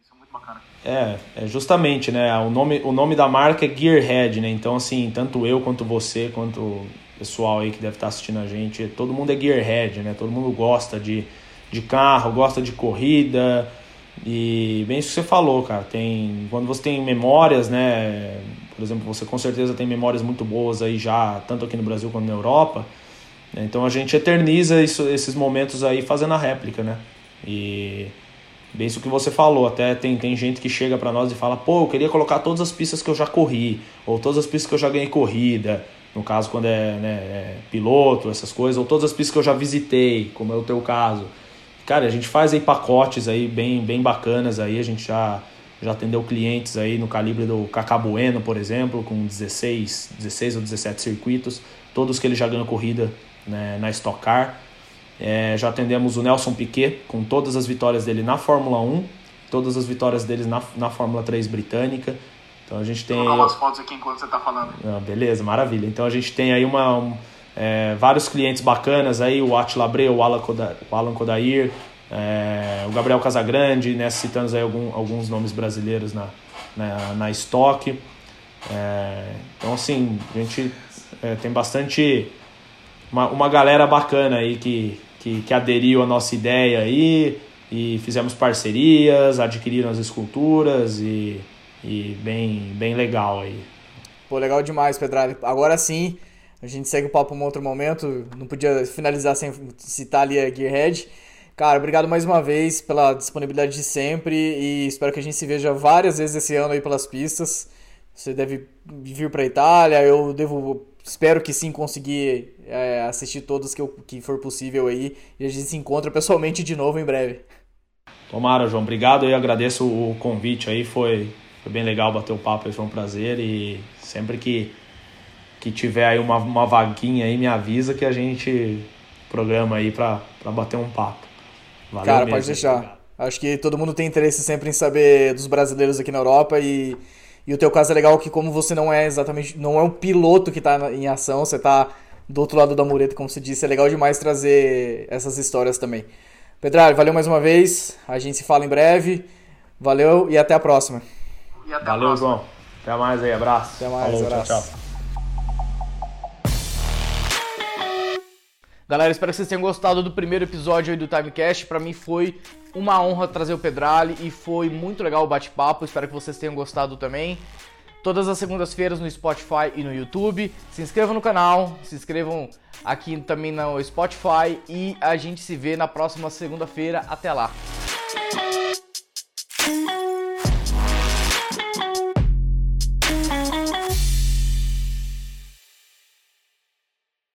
Isso é muito bacana. É, é justamente, né? O nome, o nome da marca é Gearhead, né? Então, assim, tanto eu quanto você, quanto o pessoal aí que deve estar assistindo a gente, todo mundo é Gearhead, né? Todo mundo gosta de, de carro, gosta de corrida. E bem isso que você falou, cara. Tem, quando você tem memórias, né? Por exemplo, você com certeza tem memórias muito boas aí já, tanto aqui no Brasil quanto na Europa. Então a gente eterniza isso, esses momentos aí fazendo a réplica, né? E bem isso que você falou, até tem, tem gente que chega para nós e fala, pô, eu queria colocar todas as pistas que eu já corri, ou todas as pistas que eu já ganhei corrida, no caso quando é, né, é piloto, essas coisas, ou todas as pistas que eu já visitei, como é o teu caso. Cara, a gente faz aí pacotes aí bem, bem bacanas aí, a gente já, já atendeu clientes aí no calibre do Cacabueno, por exemplo, com 16, 16 ou 17 circuitos, todos que ele já ganhou corrida né, na Stock Car. É, já atendemos o Nelson Piquet com todas as vitórias dele na Fórmula 1, todas as vitórias dele na, na Fórmula 3 britânica. Então a gente tem. Vou umas fotos aqui enquanto você está falando. Ah, beleza, maravilha. Então a gente tem aí uma, um, é, vários clientes bacanas aí, o Attila Abreu, o Alan, Koda, o Alan Kodair, é, o Gabriel Casagrande, né, citando aí algum, alguns nomes brasileiros na, na, na estoque. É, então assim, a gente é, tem bastante uma, uma galera bacana aí que, que, que aderiu à nossa ideia aí e fizemos parcerias, adquiriram as esculturas e, e bem, bem legal aí. Pô, legal demais, Pedrali. Agora sim, a gente segue o papo em um outro momento. Não podia finalizar sem citar ali a Gearhead. Cara, obrigado mais uma vez pela disponibilidade de sempre e espero que a gente se veja várias vezes esse ano aí pelas pistas. Você deve vir para Itália, eu devo espero que sim conseguir é, assistir todos que, eu, que for possível aí e a gente se encontra pessoalmente de novo em breve. Tomara, João. Obrigado. Eu agradeço o convite aí. Foi, foi bem legal bater o papo. Foi um prazer. E sempre que, que tiver aí uma, uma vaguinha aí, me avisa que a gente programa aí para bater um papo. Valeu Cara, mesmo. pode deixar. Obrigado. Acho que todo mundo tem interesse sempre em saber dos brasileiros aqui na Europa e e o teu caso é legal que como você não é exatamente, não é um piloto que está em ação, você está do outro lado da mureta, como você disse, é legal demais trazer essas histórias também. Pedralho, valeu mais uma vez, a gente se fala em breve, valeu e até a próxima. Até valeu, a próxima. João. Até mais aí, abraço. Até mais, Falou, abraço. Tchau, tchau. Galera, espero que vocês tenham gostado do primeiro episódio aí do Timecast. Para mim foi uma honra trazer o Pedrali e foi muito legal o bate-papo. Espero que vocês tenham gostado também. Todas as segundas-feiras no Spotify e no YouTube. Se inscrevam no canal, se inscrevam aqui também no Spotify e a gente se vê na próxima segunda-feira. Até lá!